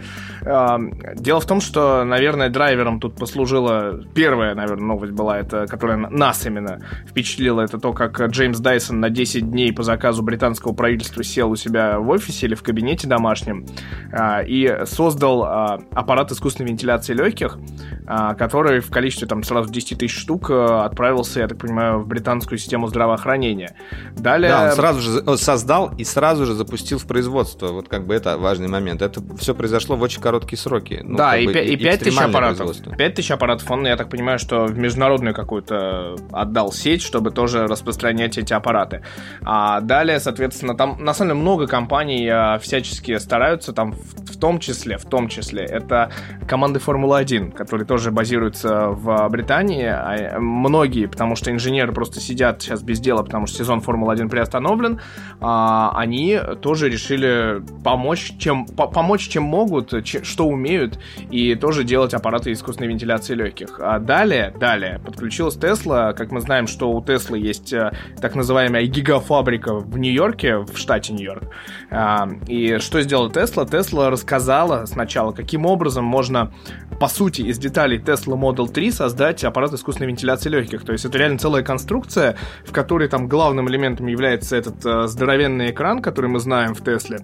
Дело в том, что, наверное, драйвером тут послужила первая, наверное, новость была, это, которая нас именно впечатлила, это то, как Джеймс Дайсон на 10 дней по заказу британского правительства сел у себя в офисе или в кабинете домашнем а, и создал а, аппарат искусственной вентиляции легких, а, который в количестве там сразу 10 тысяч штук а, отправился, я так понимаю, в британскую систему здравоохранения. Далее... Да, он сразу же э, создал и сразу же запустил в производство. Вот как бы это важный момент. Это все произошло в очень короткие сроки. Ну, да, и, бы пя- и 5 тысяч экстремальное аппаратов. производство. 5 тысяч аппаратов он, я так понимаю, что в международную какую-то отдал сеть, чтобы тоже распространять эти аппараты. А далее, соответственно, там на самом деле много компаний а, всячески стараются, там в, том числе, в том числе, это команды Формулы-1, которые тоже базируются в Британии. А, многие, потому что инженеры просто сидят сейчас без дела, потому что сезон Формулы-1 приостановлен, а, они тоже решили помочь, чем, по- помочь, чем могут, что умеют, и тоже делать аппараты искусственной вентиляции легких. А далее, далее, подключилась Тесла. Как мы знаем, что у Теслы есть э, так называемая гигафабрика в Нью-Йорке, в штате Нью-Йорк. А, и что сделала Тесла? Тесла рассказала сначала, каким образом можно, по сути, из деталей Tesla Model 3 создать аппарат искусственной вентиляции легких. То есть это реально целая конструкция, в которой там главным элементом является этот э, здоровенный экран, который мы знаем в Тесле.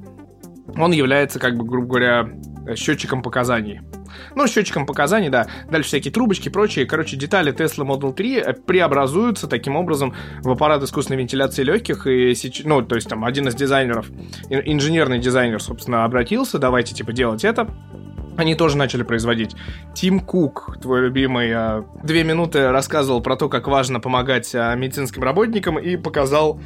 Он является, как бы, грубо говоря, счетчиком показаний. Ну, счетчиком показаний, да. Дальше всякие трубочки и прочие. Короче, детали Tesla Model 3 э, преобразуются таким образом в аппарат искусственной вентиляции легких. И ну, то есть там один из дизайнеров, ин- инженерный дизайнер, собственно, обратился, давайте, типа, делать это. они тоже начали производить. Тим Кук, твой любимый, а, две минуты рассказывал про то, как важно помогать а, медицинским работникам и показал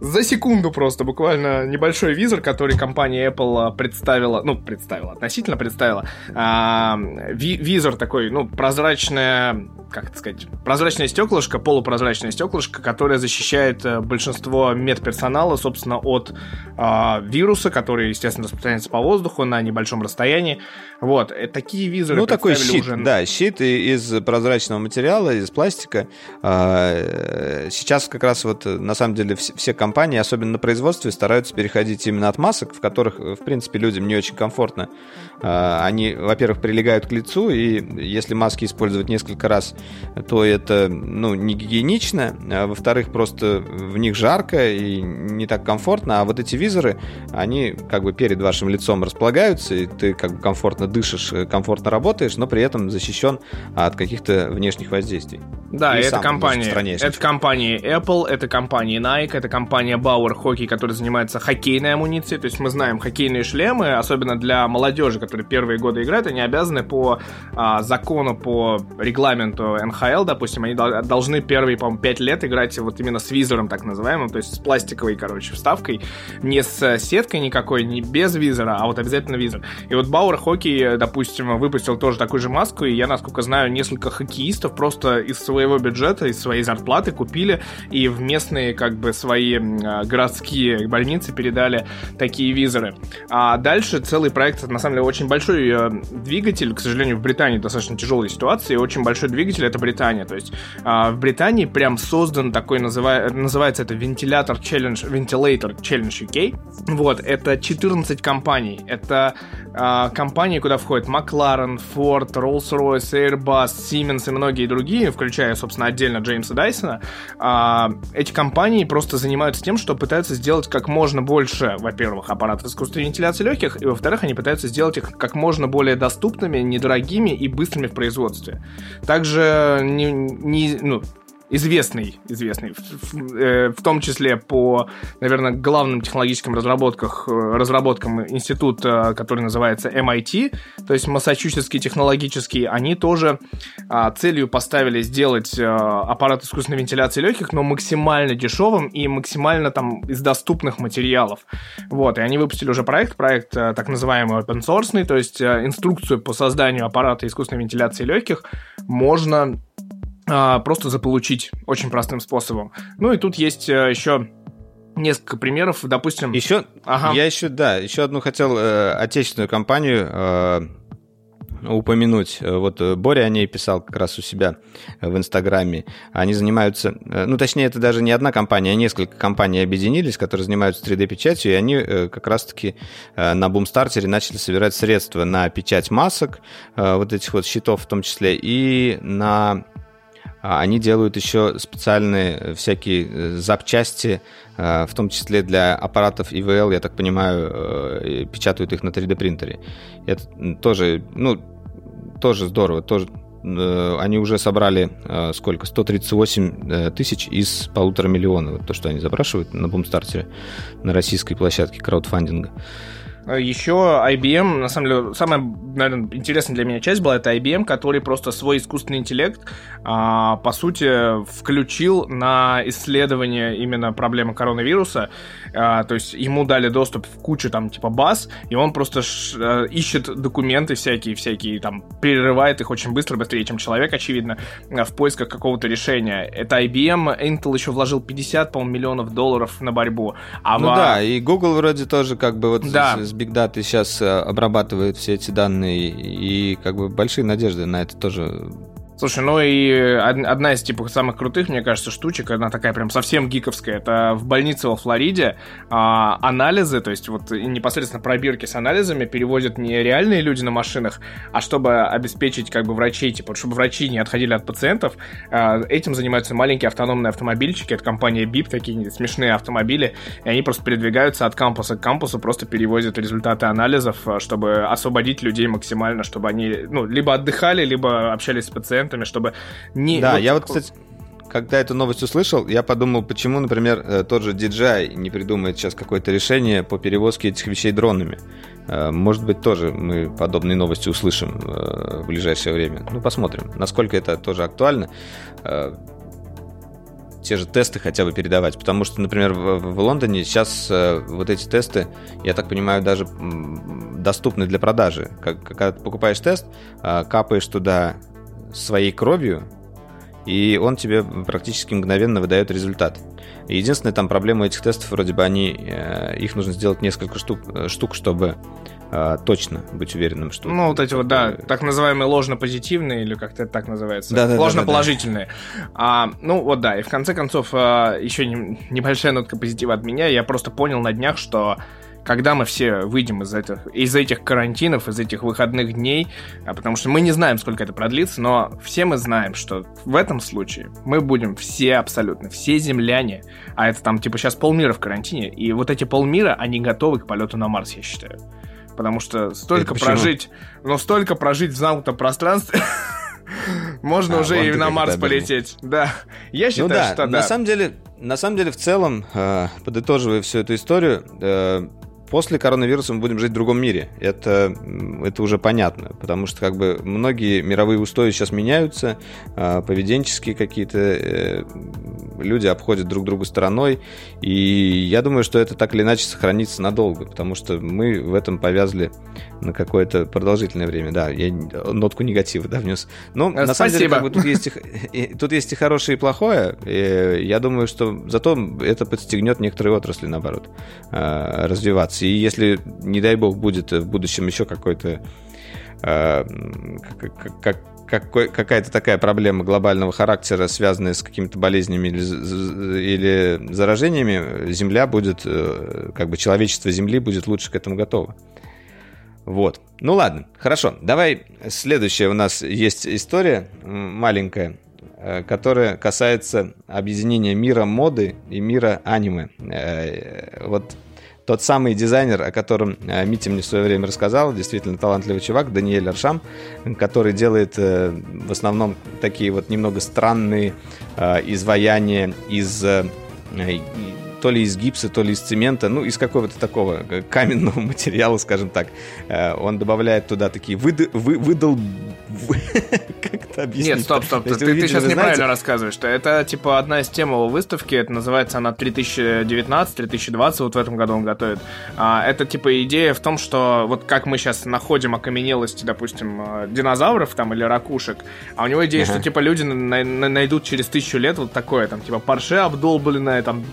за секунду просто, буквально небольшой визор, который компания Apple а, представила, ну, представила, относительно представила. А, ви, визор такой, ну, прозрачная, как это сказать, прозрачное стеклышко, полупрозрачное стеклышко, которое защищает э, большинство медперсонала, собственно, от а, вируса, который, естественно, распространяется по воздуху на небольшом расстоянии. Вот, э, такие визоры Ну, такой щит, уже... да, щит из прозрачного материала, из пластика. А, э, сейчас как раз вот, на самом деле, все компании компании, особенно на производстве, стараются переходить именно от масок, в которых, в принципе, людям не очень комфортно. А, они, во-первых, прилегают к лицу, и если маски использовать несколько раз, то это, ну, не гигиенично, а во-вторых, просто в них жарко и не так комфортно, а вот эти визоры, они как бы перед вашим лицом располагаются, и ты как бы комфортно дышишь, комфортно работаешь, но при этом защищен от каких-то внешних воздействий. Да, и это компания, это компания Apple, это компания Nike, это компания компания Bauer Hockey, которая занимается хоккейной амуницией. То есть мы знаем хоккейные шлемы, особенно для молодежи, которые первые годы играют, они обязаны по а, закону, по регламенту НХЛ, допустим, они должны первые, по-моему, 5 лет играть вот именно с визором, так называемым, то есть с пластиковой, короче, вставкой, не с сеткой никакой, не без визора, а вот обязательно визор. И вот Bauer Hockey, допустим, выпустил тоже такую же маску, и я, насколько знаю, несколько хоккеистов просто из своего бюджета, из своей зарплаты купили и в местные, как бы, свои городские больницы передали такие визоры. А дальше целый проект, на самом деле, очень большой э, двигатель, к сожалению, в Британии достаточно тяжелая ситуация, и очень большой двигатель это Британия. То есть а, в Британии прям создан такой, называя, называется это вентилятор Challenge, Ventilator Challenge UK. Вот, это 14 компаний. Это а, компании, куда входят McLaren, Ford, Rolls-Royce, Airbus, Siemens и многие другие, включая, собственно, отдельно Джеймса Дайсона. А, эти компании просто занимаются занимаются тем, что пытаются сделать как можно больше, во-первых, аппаратов искусственной вентиляции легких, и во-вторых, они пытаются сделать их как можно более доступными, недорогими и быстрыми в производстве. Также не, не, ну, известный, известный, в, э, в том числе по, наверное, главным технологическим разработках, э, разработкам института, который называется MIT, то есть Массачусетский технологический, они тоже а, целью поставили сделать а, аппарат искусственной вентиляции легких, но максимально дешевым и максимально там из доступных материалов. Вот, и они выпустили уже проект, проект а, так называемый open source, то есть а, инструкцию по созданию аппарата искусственной вентиляции легких можно просто заполучить очень простым способом. Ну и тут есть а, еще несколько примеров, допустим. Еще, ага. я еще, да, еще одну хотел э, отечественную компанию э, упомянуть. Вот э, Боря о ней писал как раз у себя в Инстаграме. Они занимаются, э, ну, точнее, это даже не одна компания, а несколько компаний объединились, которые занимаются 3D-печатью, и они э, как раз-таки на бумстартере начали собирать средства на печать масок, вот этих вот щитов в том числе, и на а они делают еще специальные всякие э, запчасти, э, в том числе для аппаратов ИВЛ, я так понимаю, э, печатают их на 3D принтере. Это тоже, ну, тоже здорово, тоже они уже собрали сколько? 138 тысяч из полутора миллиона. То, что они запрашивают на бумстартере на российской площадке краудфандинга. Еще IBM, на самом деле, самая, наверное, интересная для меня часть была, это IBM, который просто свой искусственный интеллект, а, по сути, включил на исследование именно проблемы коронавируса. А, то есть ему дали доступ в кучу там типа баз, и он просто ш, а, ищет документы всякие, всякие, там, перерывает их очень быстро, быстрее, чем человек, очевидно, а, в поисках какого-то решения. Это IBM, Intel еще вложил 50, по-моему, миллионов долларов на борьбу. А ну в... да, и Google вроде тоже как бы вот да. С, Big Data сейчас э, обрабатывает все эти данные, и как бы большие надежды на это тоже Слушай, ну и одна из типа самых крутых, мне кажется, штучек, она такая прям совсем гиковская, это в больнице во Флориде а, анализы, то есть вот непосредственно пробирки с анализами переводят не реальные люди на машинах, а чтобы обеспечить как бы врачей, типа, чтобы врачи не отходили от пациентов, а, этим занимаются маленькие автономные автомобильчики, это компания BIP, такие смешные автомобили, и они просто передвигаются от кампуса к кампусу, просто перевозят результаты анализов, чтобы освободить людей максимально, чтобы они, ну, либо отдыхали, либо общались с пациентами, чтобы не... Да, вот, я вот, кстати, когда эту новость услышал, я подумал, почему, например, э, тот же DJI не придумает сейчас какое-то решение по перевозке этих вещей дронами. Э, может быть, тоже мы подобные новости услышим в ближайшее время. Ну, посмотрим, насколько это тоже актуально те же тесты хотя бы передавать. Потому что, например, в, Лондоне сейчас э, вот эти тесты, я так понимаю, даже доступны для продажи. Когда ты покупаешь тест, э, капаешь туда своей кровью, и он тебе практически мгновенно выдает результат. Единственная там проблема этих тестов, вроде бы они, э, их нужно сделать несколько штук, э, штук чтобы а, точно быть уверенным, что... Ну, вот эти вот, да, так называемые ложно-позитивные, или как-то это так называется. Да, да, Ложно-положительные. Да, да. А, ну, вот да, и в конце концов, еще не, небольшая нотка позитива от меня. Я просто понял на днях, что когда мы все выйдем из этих, из этих карантинов, из этих выходных дней, а, потому что мы не знаем, сколько это продлится, но все мы знаем, что в этом случае мы будем все абсолютно, все земляне, а это там типа сейчас полмира в карантине, и вот эти полмира, они готовы к полету на Марс, я считаю. Потому что столько прожить, но столько прожить в замкнутом пространстве, <laughs> можно а, уже и на Марс полететь. Да, я ну считаю, ну, да, что да. На самом деле, на самом деле, в целом, э, подытоживая всю эту историю, э, после коронавируса мы будем жить в другом мире. Это, это уже понятно, потому что как бы многие мировые устои сейчас меняются, а, поведенческие какие-то э, люди обходят друг друга стороной, и я думаю, что это так или иначе сохранится надолго, потому что мы в этом повязли на какое-то продолжительное время. Да, я нотку негатива да, внес. Но Спасибо. на самом деле как бы, тут, есть и, тут есть и хорошее, и плохое. И я думаю, что зато это подстегнет некоторые отрасли, наоборот, а, развиваться развиваться. И если, не дай бог, будет в будущем еще какой-то э, как, какой, какая-то такая проблема глобального характера, связанная с какими-то болезнями или, или заражениями, Земля будет, э, как бы человечество Земли будет лучше к этому готово. Вот. Ну ладно, хорошо. Давай следующая у нас есть история маленькая, э, которая касается объединения мира моды и мира аниме. Э, вот тот самый дизайнер, о котором э, Митя мне в свое время рассказал, действительно талантливый чувак, Даниэль Аршам, который делает э, в основном такие вот немного странные э, изваяния из то ли из гипса, то ли из цемента, ну, из какого-то такого каменного <laughs> материала, скажем так. Он добавляет туда такие выд... вы... выдал <laughs> как это объяснить? Нет, стоп, стоп, ты, ты, ты сейчас неправильно знаете... рассказываешь. Что это, типа, одна из тем его выставки, это называется она 3019-3020, вот в этом году он готовит. А, это, типа, идея в том, что вот как мы сейчас находим окаменелости, допустим, э, динозавров там или ракушек, а у него идея, ага. что, типа, люди на- на- найдут через тысячу лет вот такое, там, типа, парше обдолбленное, там,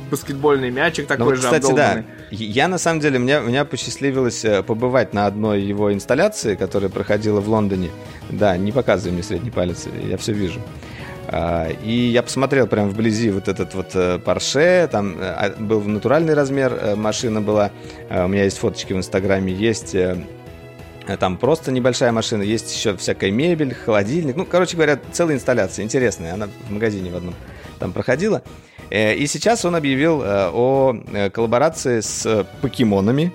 баскетбольный мячик такой ну, же кстати, обдолбленный. да. Я, на самом деле, меня, меня посчастливилось э, побывать на одной его инсталляции, которая проходила в Лондоне. Да, не показывай мне средний палец, я все вижу. А, и я посмотрел прям вблизи вот этот вот Porsche, э, там э, а, был натуральный размер, машина была, у меня есть фоточки в Инстаграме, есть там просто небольшая машина, есть еще всякая мебель, холодильник, ну, короче говоря, целая инсталляция интересная, она в магазине в одном там проходила. И сейчас он объявил о коллаборации с покемонами,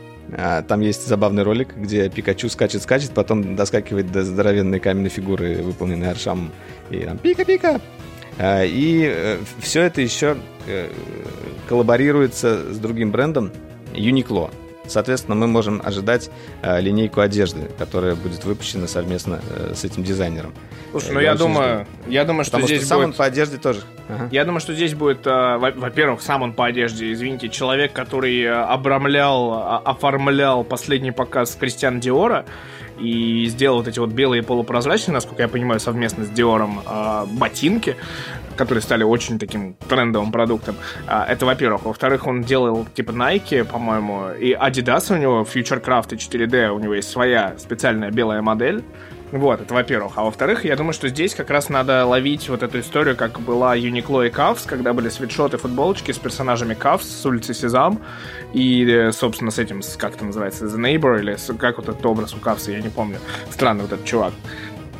там есть забавный ролик, где Пикачу скачет-скачет, потом доскакивает до здоровенной каменной фигуры, выполненной Аршамом. И там пика-пика. И э, все это еще э, коллаборируется с другим брендом Uniqlo. Соответственно, мы можем ожидать э, линейку одежды, которая будет выпущена совместно э, с этим дизайнером. Слушай, ну я, я думаю, жду. я думаю, что Потому здесь что сам будет... он по одежде тоже. Ага. Я думаю, что здесь будет, э, во-первых, сам он по одежде, извините, человек, который э, обрамлял, а, оформлял последний показ Кристиан Диора и сделал вот эти вот белые полупрозрачные, насколько я понимаю, совместно с Диором э, ботинки которые стали очень таким трендовым продуктом. А, это, во-первых. Во-вторых, он делал типа Nike, по-моему, и Adidas у него, Futurecraft и 4D, у него есть своя специальная белая модель. Вот, это во-первых. А во-вторых, я думаю, что здесь как раз надо ловить вот эту историю, как была Uniqlo и Cavs, когда были свитшоты, футболочки с персонажами Cavs с улицы Сезам. И, собственно, с этим, как это называется, The Neighbor, или как вот этот образ у Cavs, я не помню. Странный вот этот чувак.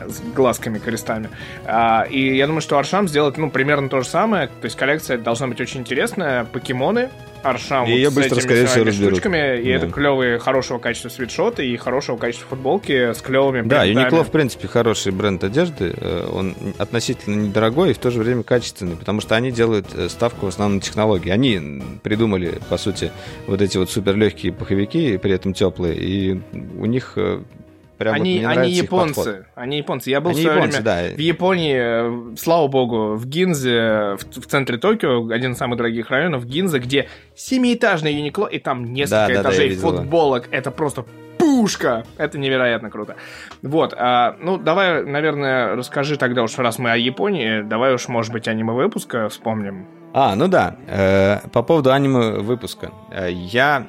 С глазками, крестами. А, и я думаю, что Аршам сделает, ну, примерно то же самое. То есть коллекция должна быть очень интересная. Покемоны, Аршам и вот ее быстро, скорее всего, разберут. штучками, и да. это клевые, хорошего качества свитшоты и хорошего качества футболки с клевыми Да, Uniqlo, в принципе, хороший бренд одежды. Э, он относительно недорогой и в то же время качественный, потому что они делают э, ставку в основном на технологии. Они придумали, по сути, вот эти вот суперлегкие пуховики, при этом теплые, и у них э, Прям они, вот они японцы. Они японцы. Я был они в свое японцы, время да. в Японии, слава богу, в Гинзе, в, в центре Токио, один из самых дорогих районов, Гинзе, где семиэтажное Юникло, и там несколько да, этажей да, футболок. Это просто пушка! Это невероятно круто. Вот, а, ну, давай, наверное, расскажи тогда уж, раз мы о Японии, давай уж, может быть, аниме-выпуска вспомним. А, ну да, э, по поводу аниме-выпуска. Э, я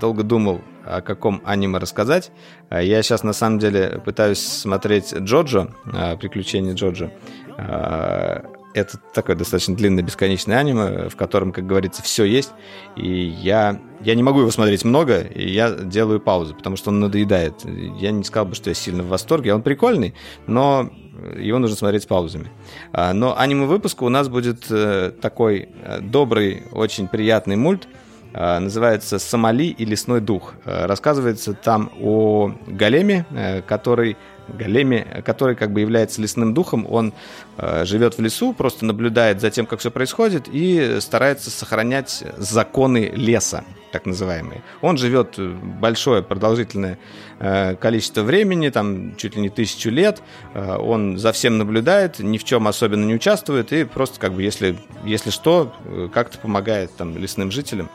долго думал, о каком аниме рассказать. А я сейчас, на самом деле, пытаюсь смотреть Джоджо, а, «Приключения Джоджо». А, это такое достаточно длинное, бесконечное аниме, в котором, как говорится, все есть. И я, я не могу его смотреть много, и я делаю паузу, потому что он надоедает. Я не сказал бы, что я сильно в восторге. Он прикольный, но его нужно смотреть с паузами. Но аниме-выпуск у нас будет э, такой э, добрый, очень приятный мульт, Э, называется «Сомали и лесной дух». Э, рассказывается там о големе, э, который големе, который как бы является лесным духом, он э, живет в лесу, просто наблюдает за тем, как все происходит, и старается сохранять законы леса, так называемые. Он живет большое продолжительное э, количество времени, там чуть ли не тысячу лет, э, он за всем наблюдает, ни в чем особенно не участвует, и просто как бы если, если что, как-то помогает там лесным жителям.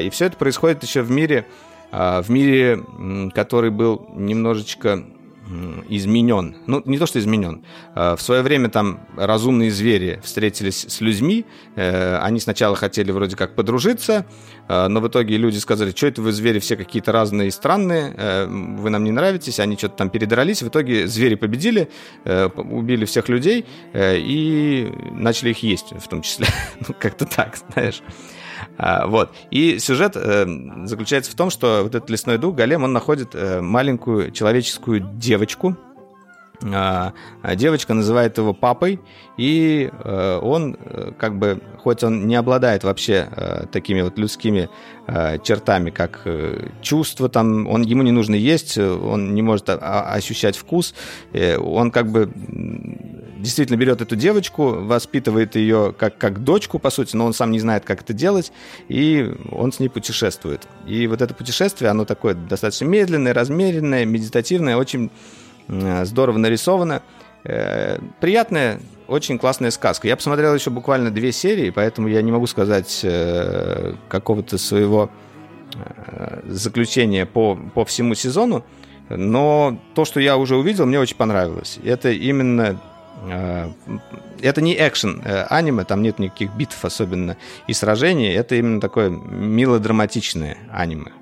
И все это происходит еще в мире, в мире, который был немножечко изменен. Ну, не то, что изменен. А, в свое время там разумные звери встретились с людьми. Э, они сначала хотели вроде как подружиться, но в итоге люди сказали, что это вы звери все какие-то разные и странные, э, вы нам не нравитесь. Они что-то там передрались. В итоге звери победили, э, убили всех людей и начали их есть в том числе. <laughs> ну, как-то так, знаешь. А, вот. И сюжет э, заключается в том, что вот этот лесной дух, Голем, он находит э, маленькую человеческую девочку, девочка называет его папой, и э, он, как бы, хоть он не обладает вообще такими вот людскими чертами, как чувство, там, он, ему не нужно есть, он не может ощущать вкус, он как бы действительно берет эту девочку, воспитывает ее как, как дочку, по сути, но он сам не знает, как это делать, и он с ней путешествует. И вот это путешествие, оно такое достаточно медленное, размеренное, медитативное, очень здорово нарисовано. Э, приятная, очень классная сказка. Я посмотрел еще буквально две серии, поэтому я не могу сказать э, какого-то своего э, заключения по, по всему сезону. Но то, что я уже увидел, мне очень понравилось. Это именно Э, это не экшен э, аниме, там нет никаких битв особенно и сражений, это именно такое милодраматичное аниме.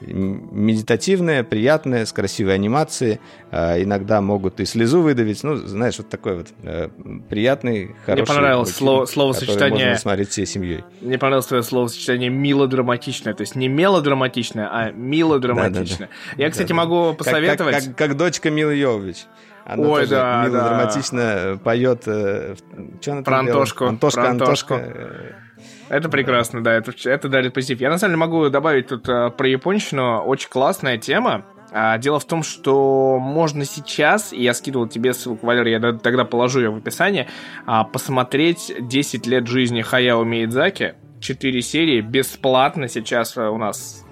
Медитативное, приятное, с красивой анимацией. Э, иногда могут и слезу выдавить. Ну, знаешь, вот такой вот приятный, хороший... Мне понравилось мультфильм, слово, словосочетание... можно смотреть всей семьей. Мне понравилось твое словосочетание милодраматичное. То есть не мелодраматичное, а милодраматичное. Да, да, да. Я, кстати, да, могу посоветовать... Как, как, как, как дочка Милы Йовович. Она Ой, тоже да, мило да. поет. Э, что она Про Антошку. Антошка, Антошка. Антошка. Это прекрасно, да, это, это дарит позитив. Я на самом деле могу добавить тут uh, про японщину. Очень классная тема. А, дело в том, что можно сейчас, и я скидывал тебе ссылку, Валер, я тогда положу ее в описании, а, посмотреть 10 лет жизни Хаяо Миядзаки. 4 серии бесплатно сейчас э, у нас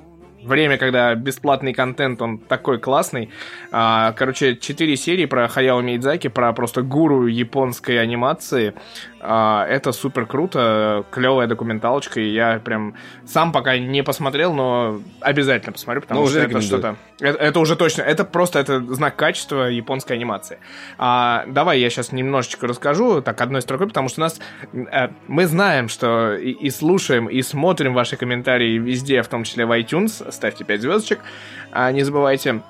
время, когда бесплатный контент, он такой классный. А, короче, четыре серии про Хаяо Мейдзаки, про просто гуру японской анимации. А, это супер круто, клевая документалочка, и я прям сам пока не посмотрел, но обязательно посмотрю, потому но что это что-то... Это, это уже точно, это просто это знак качества японской анимации. А, давай я сейчас немножечко расскажу, так, одной строкой, потому что у нас... Э, мы знаем, что и, и слушаем, и смотрим ваши комментарии везде, в том числе в iTunes, ставьте 5 звездочек, а, не забывайте...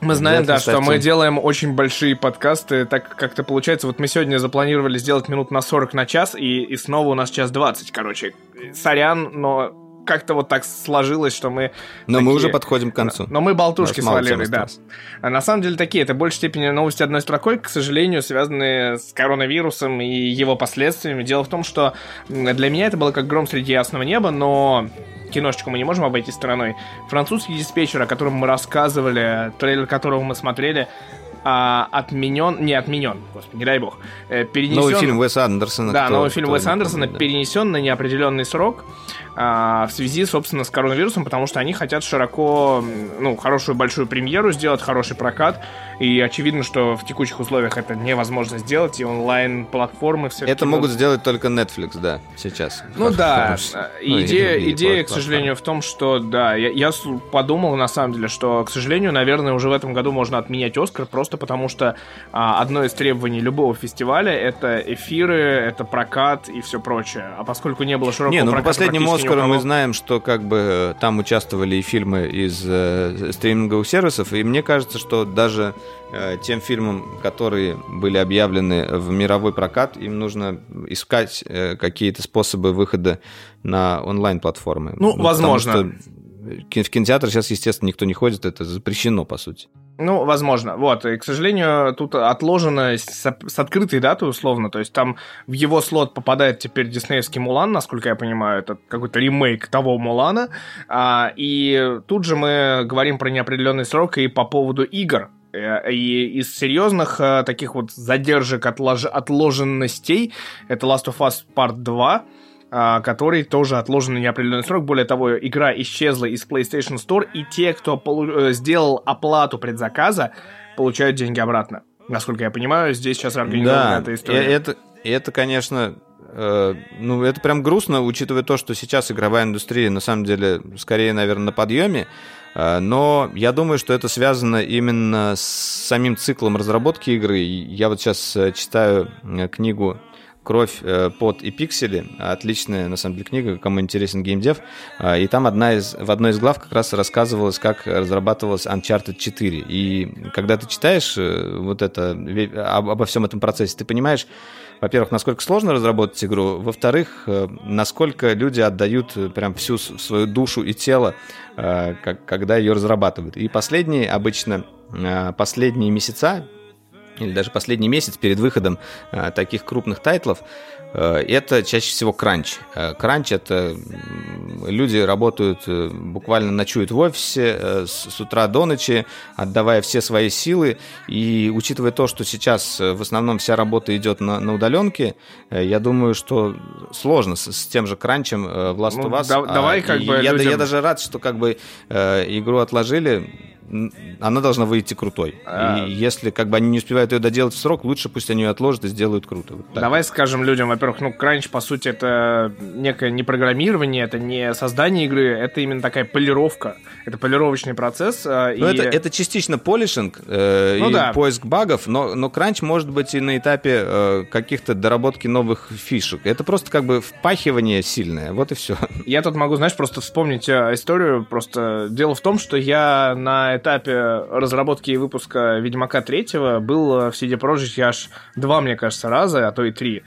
Мы знаем, да, что мы делаем очень большие подкасты, так как-то получается, вот мы сегодня запланировали сделать минут на 40 на час, и, и снова у нас час 20, короче. Сорян, но как-то вот так сложилось, что мы... Но такие... мы уже подходим к концу. Но мы болтушки свалили, да. А на самом деле такие, это в большей степени новости одной строкой, к сожалению, связанные с коронавирусом и его последствиями. Дело в том, что для меня это было как гром среди ясного неба, но киношечку мы не можем обойти стороной. Французский диспетчер, о котором мы рассказывали, трейлер которого мы смотрели, а, отменен, не отменен, господи, не дай бог, э, перенесен... Новый фильм Уэса Андерсона. Да, новый фильм Уэса Андерсона да. перенесен на неопределенный срок в связи, собственно, с коронавирусом, потому что они хотят широко, ну, хорошую большую премьеру сделать, хороший прокат, и очевидно, что в текущих условиях это невозможно сделать, и онлайн-платформы все Это могут сделать только Netflix, да, сейчас. Ну да, ну, идея, или, идея к сожалению, в том, что, да, я, я подумал, на самом деле, что, к сожалению, наверное, уже в этом году можно отменять Оскар, просто потому что а, одно из требований любого фестиваля — это эфиры, это прокат и все прочее. А поскольку не было широкого не, ну, проката... по последнему Оскару мы знаем, что как бы там участвовали и фильмы из э, стриминговых сервисов, и мне кажется, что даже Э, тем фильмам, которые были объявлены в мировой прокат, им нужно искать э, какие-то способы выхода на онлайн-платформы. Ну, ну возможно. в кинотеатр сейчас, естественно, никто не ходит, это запрещено, по сути. Ну, возможно. Вот. И, к сожалению, тут отложено с, с открытой датой, условно. То есть там в его слот попадает теперь диснеевский Мулан, насколько я понимаю. Это какой-то ремейк того Мулана. А, и тут же мы говорим про неопределенный срок и по поводу игр. Э, и из серьезных э, таких вот задержек, отлож... отложенностей, это Last of Us Part 2, э, который тоже отложен на неопределенный срок. Более того, игра исчезла из PlayStation Store, и те, кто полу... сделал оплату предзаказа, получают деньги обратно. Насколько я понимаю, здесь сейчас организована да, эта история. Это, это, конечно, э, ну, это прям грустно, учитывая то, что сейчас игровая индустрия, на самом деле, скорее, наверное, на подъеме. Э, но я думаю, что это связано именно с самим циклом разработки игры. Я вот сейчас э, читаю э, книгу «Кровь, под и пиксели». Отличная, на самом деле, книга, кому интересен геймдев. И там одна из, в одной из глав как раз рассказывалось, как разрабатывалась Uncharted 4. И когда ты читаешь вот это, обо всем этом процессе, ты понимаешь, во-первых, насколько сложно разработать игру, во-вторых, э, насколько люди отдают э, прям всю свою душу и тело, э, когда ее разрабатывают. И последние, обычно последние месяца, или даже последний месяц перед выходом таких крупных тайтлов, Э, это чаще всего кранч. Э, кранч — это люди работают, э, буквально ночуют в офисе с утра до ночи, отдавая все свои силы. И учитывая то, что сейчас в основном вся работа идет на, на удаленке, я думаю, что сложно с, с тем же кранчем в Last of Us. Ну, да, давай как бы я, людям... я даже рад, что как бы игру отложили она должна выйти крутой. А... И если как бы они не успевают ее доделать в срок, лучше пусть они ее отложат и сделают круто. Вот Давай скажем людям, во-первых, ну, кранч, по сути, это некое не программирование, это не создание игры, это именно такая полировка. Это полировочный процесс. А, ну, и... это, это частично полишинг э, ну, и да. поиск багов, но, но кранч может быть и на этапе э, каких-то доработки новых фишек. Это просто как бы впахивание сильное, вот и все. Я тут могу, знаешь, просто вспомнить э, историю. Просто дело в том, что я на этапе разработки и выпуска Ведьмака третьего был в CD Projekt аж два, мне кажется, раза, а то и три.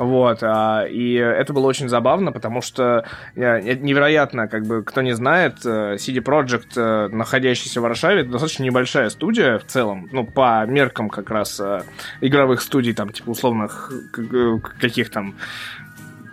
Вот, а, и это было очень забавно, потому что невероятно, как бы, кто не знает, э, CD Projekt, э, находящийся в Варшаве, достаточно небольшая студия в целом, ну, по меркам как раз э, игровых студий, там, типа, условных, каких там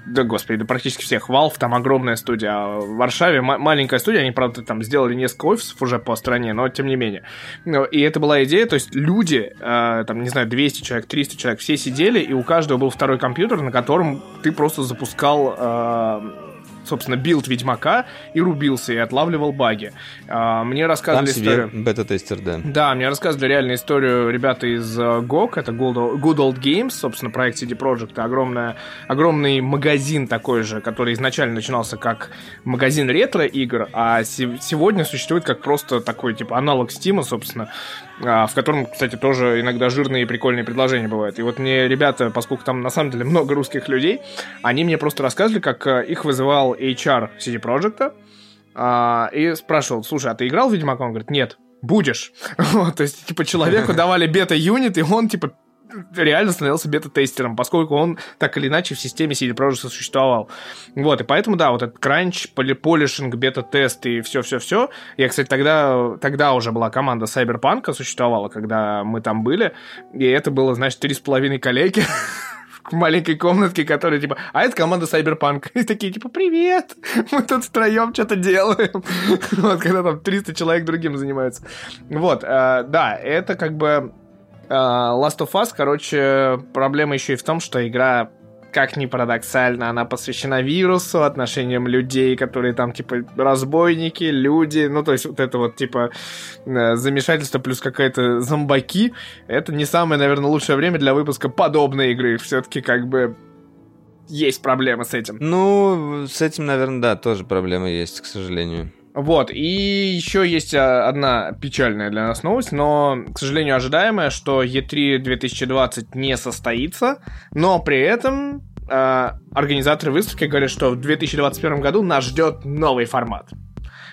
да господи, да практически всех. Valve там огромная студия, а в Варшаве маленькая студия, они, правда, там сделали несколько офисов уже по стране, но тем не менее. Ну, и это была идея, то есть люди, э, там, не знаю, 200 человек, 300 человек, все сидели, и у каждого был второй компьютер, на котором ты просто запускал э, собственно, билд Ведьмака и рубился, и отлавливал баги. А, мне рассказывали Там историю... бета-тестер, да. Да, мне рассказывали реальную историю ребята из GOG, э, это Good Old Games, собственно, проект CD Projekt, огромная, огромный магазин такой же, который изначально начинался как магазин ретро-игр, а сегодня существует как просто такой, типа, аналог Steam, собственно, в котором, кстати, тоже иногда жирные и прикольные предложения бывают. И вот мне ребята, поскольку там на самом деле много русских людей, они мне просто рассказывали, как э, их вызывал HR CD Projekt а, и спрашивал, слушай, а ты играл в Ведьмака? Он говорит, нет. Будешь. <laughs> Вот, то есть, типа, человеку <laughs> давали бета-юнит, и он, типа, реально становился бета-тестером, поскольку он так или иначе в системе CD Projekt существовал. Вот, и поэтому, да, вот этот кранч, полишинг, бета-тест и все-все-все. Я, кстати, тогда, тогда уже была команда Cyberpunk существовала, когда мы там были, и это было, значит, три с половиной коллеги <laughs> в маленькой комнатке, которая типа, а это команда Cyberpunk. <laughs> И такие типа, привет, мы тут втроем что-то делаем. <laughs> вот, когда там 300 человек другим занимаются. Вот, э, да, это как бы Last of Us, короче, проблема еще и в том, что игра как ни парадоксально, она посвящена вирусу, отношениям людей, которые там, типа, разбойники, люди, ну, то есть вот это вот, типа, э, замешательство плюс какая-то зомбаки, это не самое, наверное, лучшее время для выпуска подобной игры. Все-таки, как бы, есть проблемы с этим. Ну, с этим, наверное, да, тоже проблемы есть, к сожалению. Вот, и еще есть а, одна печальная для нас новость, но, к сожалению, ожидаемая, что E3 2020 не состоится, но при этом э, организаторы выставки говорят, что в 2021 году нас ждет новый формат.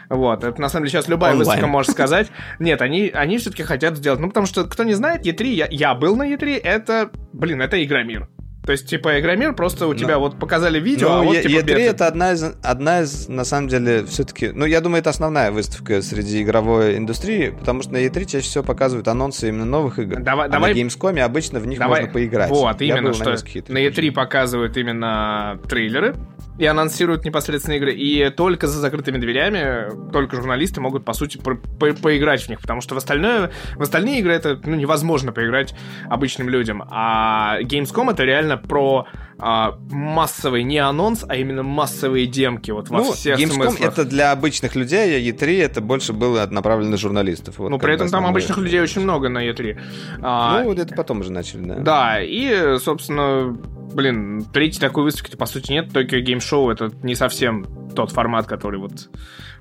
Вот, это на самом деле сейчас любая Онлайн. выставка может сказать. Нет, они, они все-таки хотят сделать. Ну, потому что, кто не знает, E3, я, я был на E3, это, блин, это Игромир. То есть, типа, Игромир, просто у ну, тебя вот показали видео, ну, а вот, типа, E3 это одна из, одна из, на самом деле, все-таки, ну, я думаю, это основная выставка среди игровой индустрии, потому что на E3 чаще всего показывают анонсы именно новых игр. Давай, а давай... на Gamescom обычно в них давай... можно поиграть. Вот, я именно, что на, на E3 показывают именно трейлеры, и анонсируют непосредственно игры, и только за закрытыми дверями только журналисты могут, по сути, по по поиграть в них, потому что в, остальное, в остальные игры это ну, невозможно поиграть обычным людям, а Gamescom это реально про а, массовый не анонс, а именно массовые демки вот во ну, всех Gamescom смыслах. это для обычных людей, а E3 это больше было направлено на журналистов. Вот, ну, при этом там обычных людей очень много на E3. А, ну, вот это потом уже начали, да. Да, и, собственно, блин, третьей такой выставки по сути нет. Tokyo Game Show это не совсем тот формат, который вот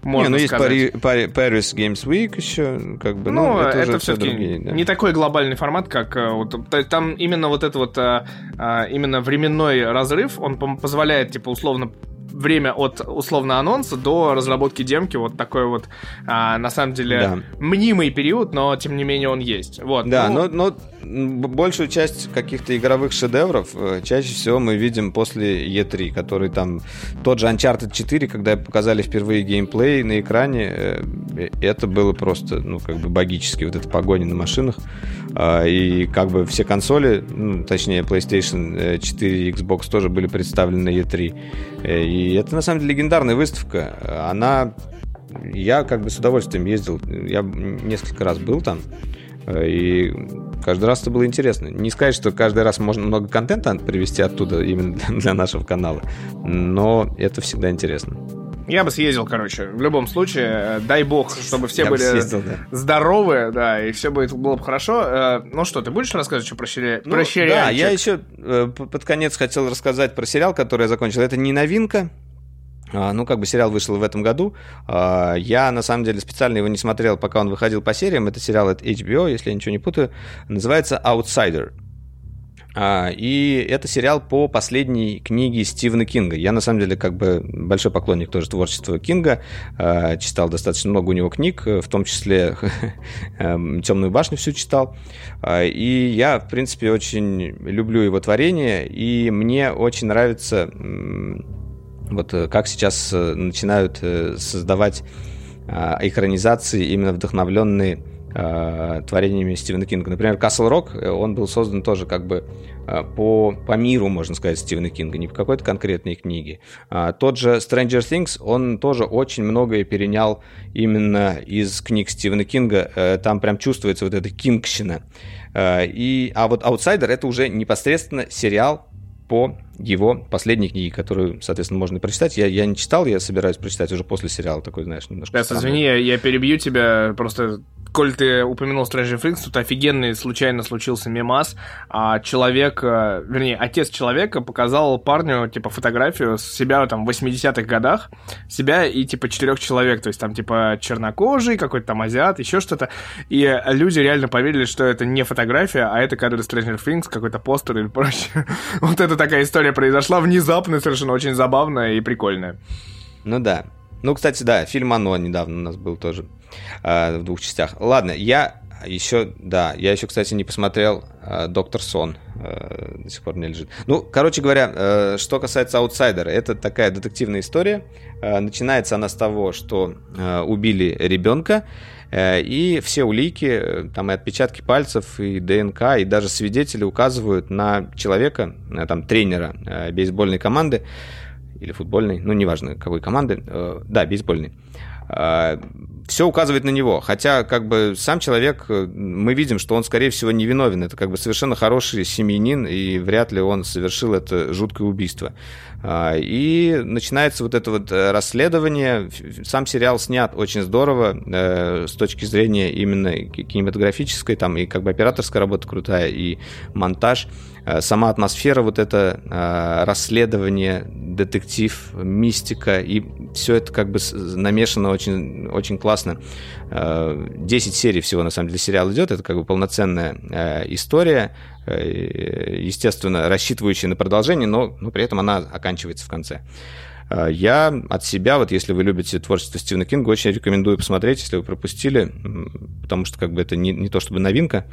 можно не, ну сказать. есть Paris, Paris Games Week еще, как бы, ну, ну это, это все-таки да. не такой глобальный формат, как э, вот, там именно вот это вот а, а, именно временной разрыв, он позволяет, типа, условно время от условно анонса до разработки демки вот такой вот а, на самом деле да. мнимый период, но тем не менее он есть. Вот. Да, ну... но, но большую часть каких-то игровых шедевров э, чаще всего мы видим после E3, который там тот же Uncharted 4, когда показали впервые геймплей на экране, э, это было просто ну как бы богически вот эта погоня на машинах а, и как бы все консоли, ну, точнее PlayStation 4 и Xbox тоже были представлены на E3 и и это на самом деле легендарная выставка. Она... Я как бы с удовольствием ездил. Я несколько раз был там. И каждый раз это было интересно. Не сказать, что каждый раз можно много контента привести оттуда именно <laughs> для нашего канала, но это всегда интересно. Я бы съездил, короче, в любом случае. Дай бог, чтобы все Я были съездил, да. здоровы, да, и все будет, было бы хорошо. Э, ну что, ты будешь рассказывать что про, сериал? ну, про сериальчик? Да, я еще э, под конец хотел рассказать про сериал, который я закончил. Это не новинка, а, ну, как бы сериал вышел в этом году. А, я, на самом деле, специально его не смотрел, пока он выходил по сериям. Это сериал от HBO, если я ничего не путаю. Называется «Outsider». А, и это сериал по последней книге Стивена Кинга. Я, на самом деле, как бы большой поклонник тоже творчества Кинга. Читал достаточно много у него книг, в том числе <laughs> эм, «Темную башню» всю читал. И я, в принципе, очень люблю его творение, и мне очень нравится вот э, как сейчас э, начинают э, создавать а, экранизации, именно вдохновленные а, творениями Стивена Кинга. Например, Castle Rock, он был создан тоже как бы а, по, по миру, можно сказать, Стивена Кинга, не по какой-то конкретной книге. Тот же Stranger Things, он тоже очень многое перенял именно из книг Стивена Кинга. Там прям чувствуется вот эта кингщина. И, а вот Outsider это уже непосредственно сериал по его последней книге, которую, соответственно, можно прочитать. Я, я не читал, я собираюсь прочитать уже после сериала, такой, знаешь, немножко... Сейчас, извини, я, я перебью тебя, просто коль ты упомянул Stranger Things, тут офигенный случайно случился мемас. А человек, э, вернее, отец человека показал парню, типа, фотографию с себя там в 80-х годах, себя и, типа, четырех человек, то есть там, типа, чернокожий, какой-то там азиат, еще что-то. И люди реально поверили, что это не фотография, а это кадры Stranger Things, какой-то постер или прочее. <laughs> вот это такая история произошла внезапно, совершенно очень забавная и прикольная. Ну да. Ну, кстати, да, фильм «Оно» недавно у нас был тоже э, в двух частях. Ладно, я еще, да, я еще, кстати, не посмотрел э, Доктор Сон. Э, до сих пор не лежит. Ну, короче говоря, что касается аутсайдера, это такая детективная история. Начинается она с того, что убили ребенка, и все улики, э, там и отпечатки пальцев, и ДНК, и даже свидетели указывают на человека, э, там, тренера э, бейсбольной команды, или футбольной, ну, неважно, какой команды, э, да, бейсбольной все указывает на него. Хотя, как бы, сам человек, э, мы видим, что он, скорее всего, невиновен. Это, как бы, совершенно хороший семьянин, и вряд ли он совершил это жуткое убийство. А, и начинается вот это вот э, расследование. Сам сериал снят очень здорово э, с точки зрения именно кинематографической, там и как бы операторская работа крутая, и монтаж. Сама атмосфера, вот это расследование, детектив, мистика, и все это как бы намешано очень, очень классно. 10 э, серий всего, на самом деле, сериал идет, это как бы полноценная история, естественно, рассчитывающая на продолжение, но, но при этом она оканчивается в конце. Я от себя, вот если вы любите творчество Стивена Кинга, очень рекомендую посмотреть, если вы пропустили, потому что как бы это не, не то чтобы новинка,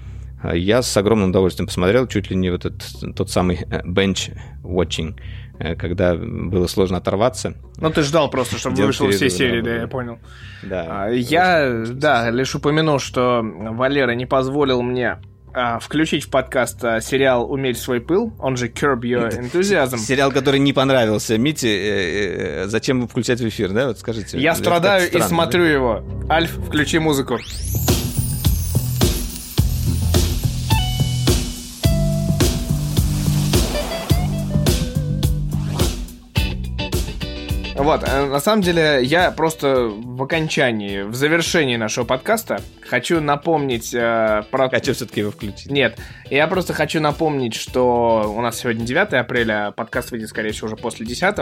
я с огромным удовольствием посмотрел чуть ли не вот этот тот самый э, bench watching, э, когда было сложно оторваться. Ну, ты ждал просто, чтобы вышел все серии, да, я понял. Да. А, я, да, лишь упомяну, что Валера не позволил мне а, включить в подкаст а, сериал «Умерь свой пыл», он же Curb Your <laughs> Enthusiasm. Сериал, который не понравился. Мите, э, э, зачем включать в эфир, да? Вот скажите. Я страдаю и смотрю его. Альф, включи музыку. Вот, э, на самом деле, я просто в окончании, в завершении нашего подкаста хочу напомнить э, про... Хочу все-таки его включить. Нет, я просто хочу напомнить, что у нас сегодня 9 апреля, подкаст выйдет, скорее всего, уже после 10.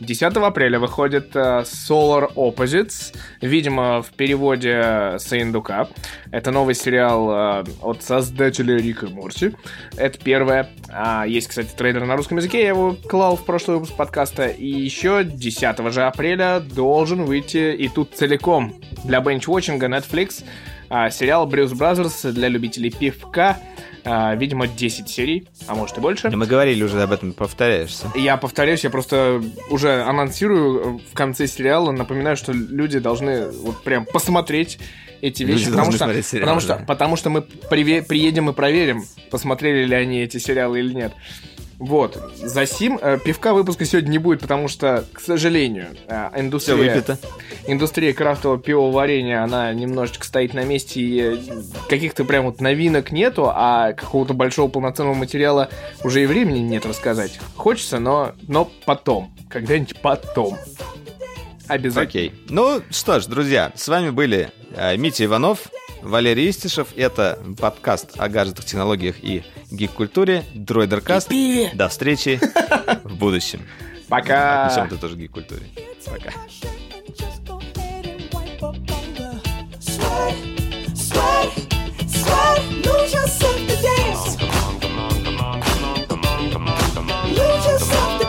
10 апреля выходит э, Solar Opposites, видимо, в переводе Сыендука. Это новый сериал э, от создателя Рика Морти. Это первое. А, есть, кстати, трейлер на русском языке, я его клал в прошлый выпуск подкаста. И еще 10 же апреля должен выйти и тут целиком для бинджвотчинга Netflix а, сериал Brews Brothers для любителей пивка. А, видимо, 10 серий, а может и больше. Мы говорили уже об этом, повторяешься. Я повторяюсь, я просто уже анонсирую в конце сериала, напоминаю, что люди должны вот прям посмотреть эти вещи, потому что, сериал, потому, да. что, потому что мы приедем и проверим, посмотрели ли они эти сериалы или нет. Вот. За сим э, пивка выпуска сегодня не будет, потому что, к сожалению, э, индустрия, индустрия крафтового пивоварения, она немножечко стоит на месте, и э, каких-то прям вот новинок нету, а какого-то большого полноценного материала уже и времени нет рассказать. Хочется, но, но потом. Когда-нибудь потом. Обязательно. Окей. Ну что ж, друзья, с вами были э, Митя Иванов, Валерий Истишев. Это подкаст о гаджетах, технологиях и гик-культуре. Дроидеркаст. До встречи в будущем. Пока. Отнесем это тоже гик-культуре. Пока. lose yourself to dance.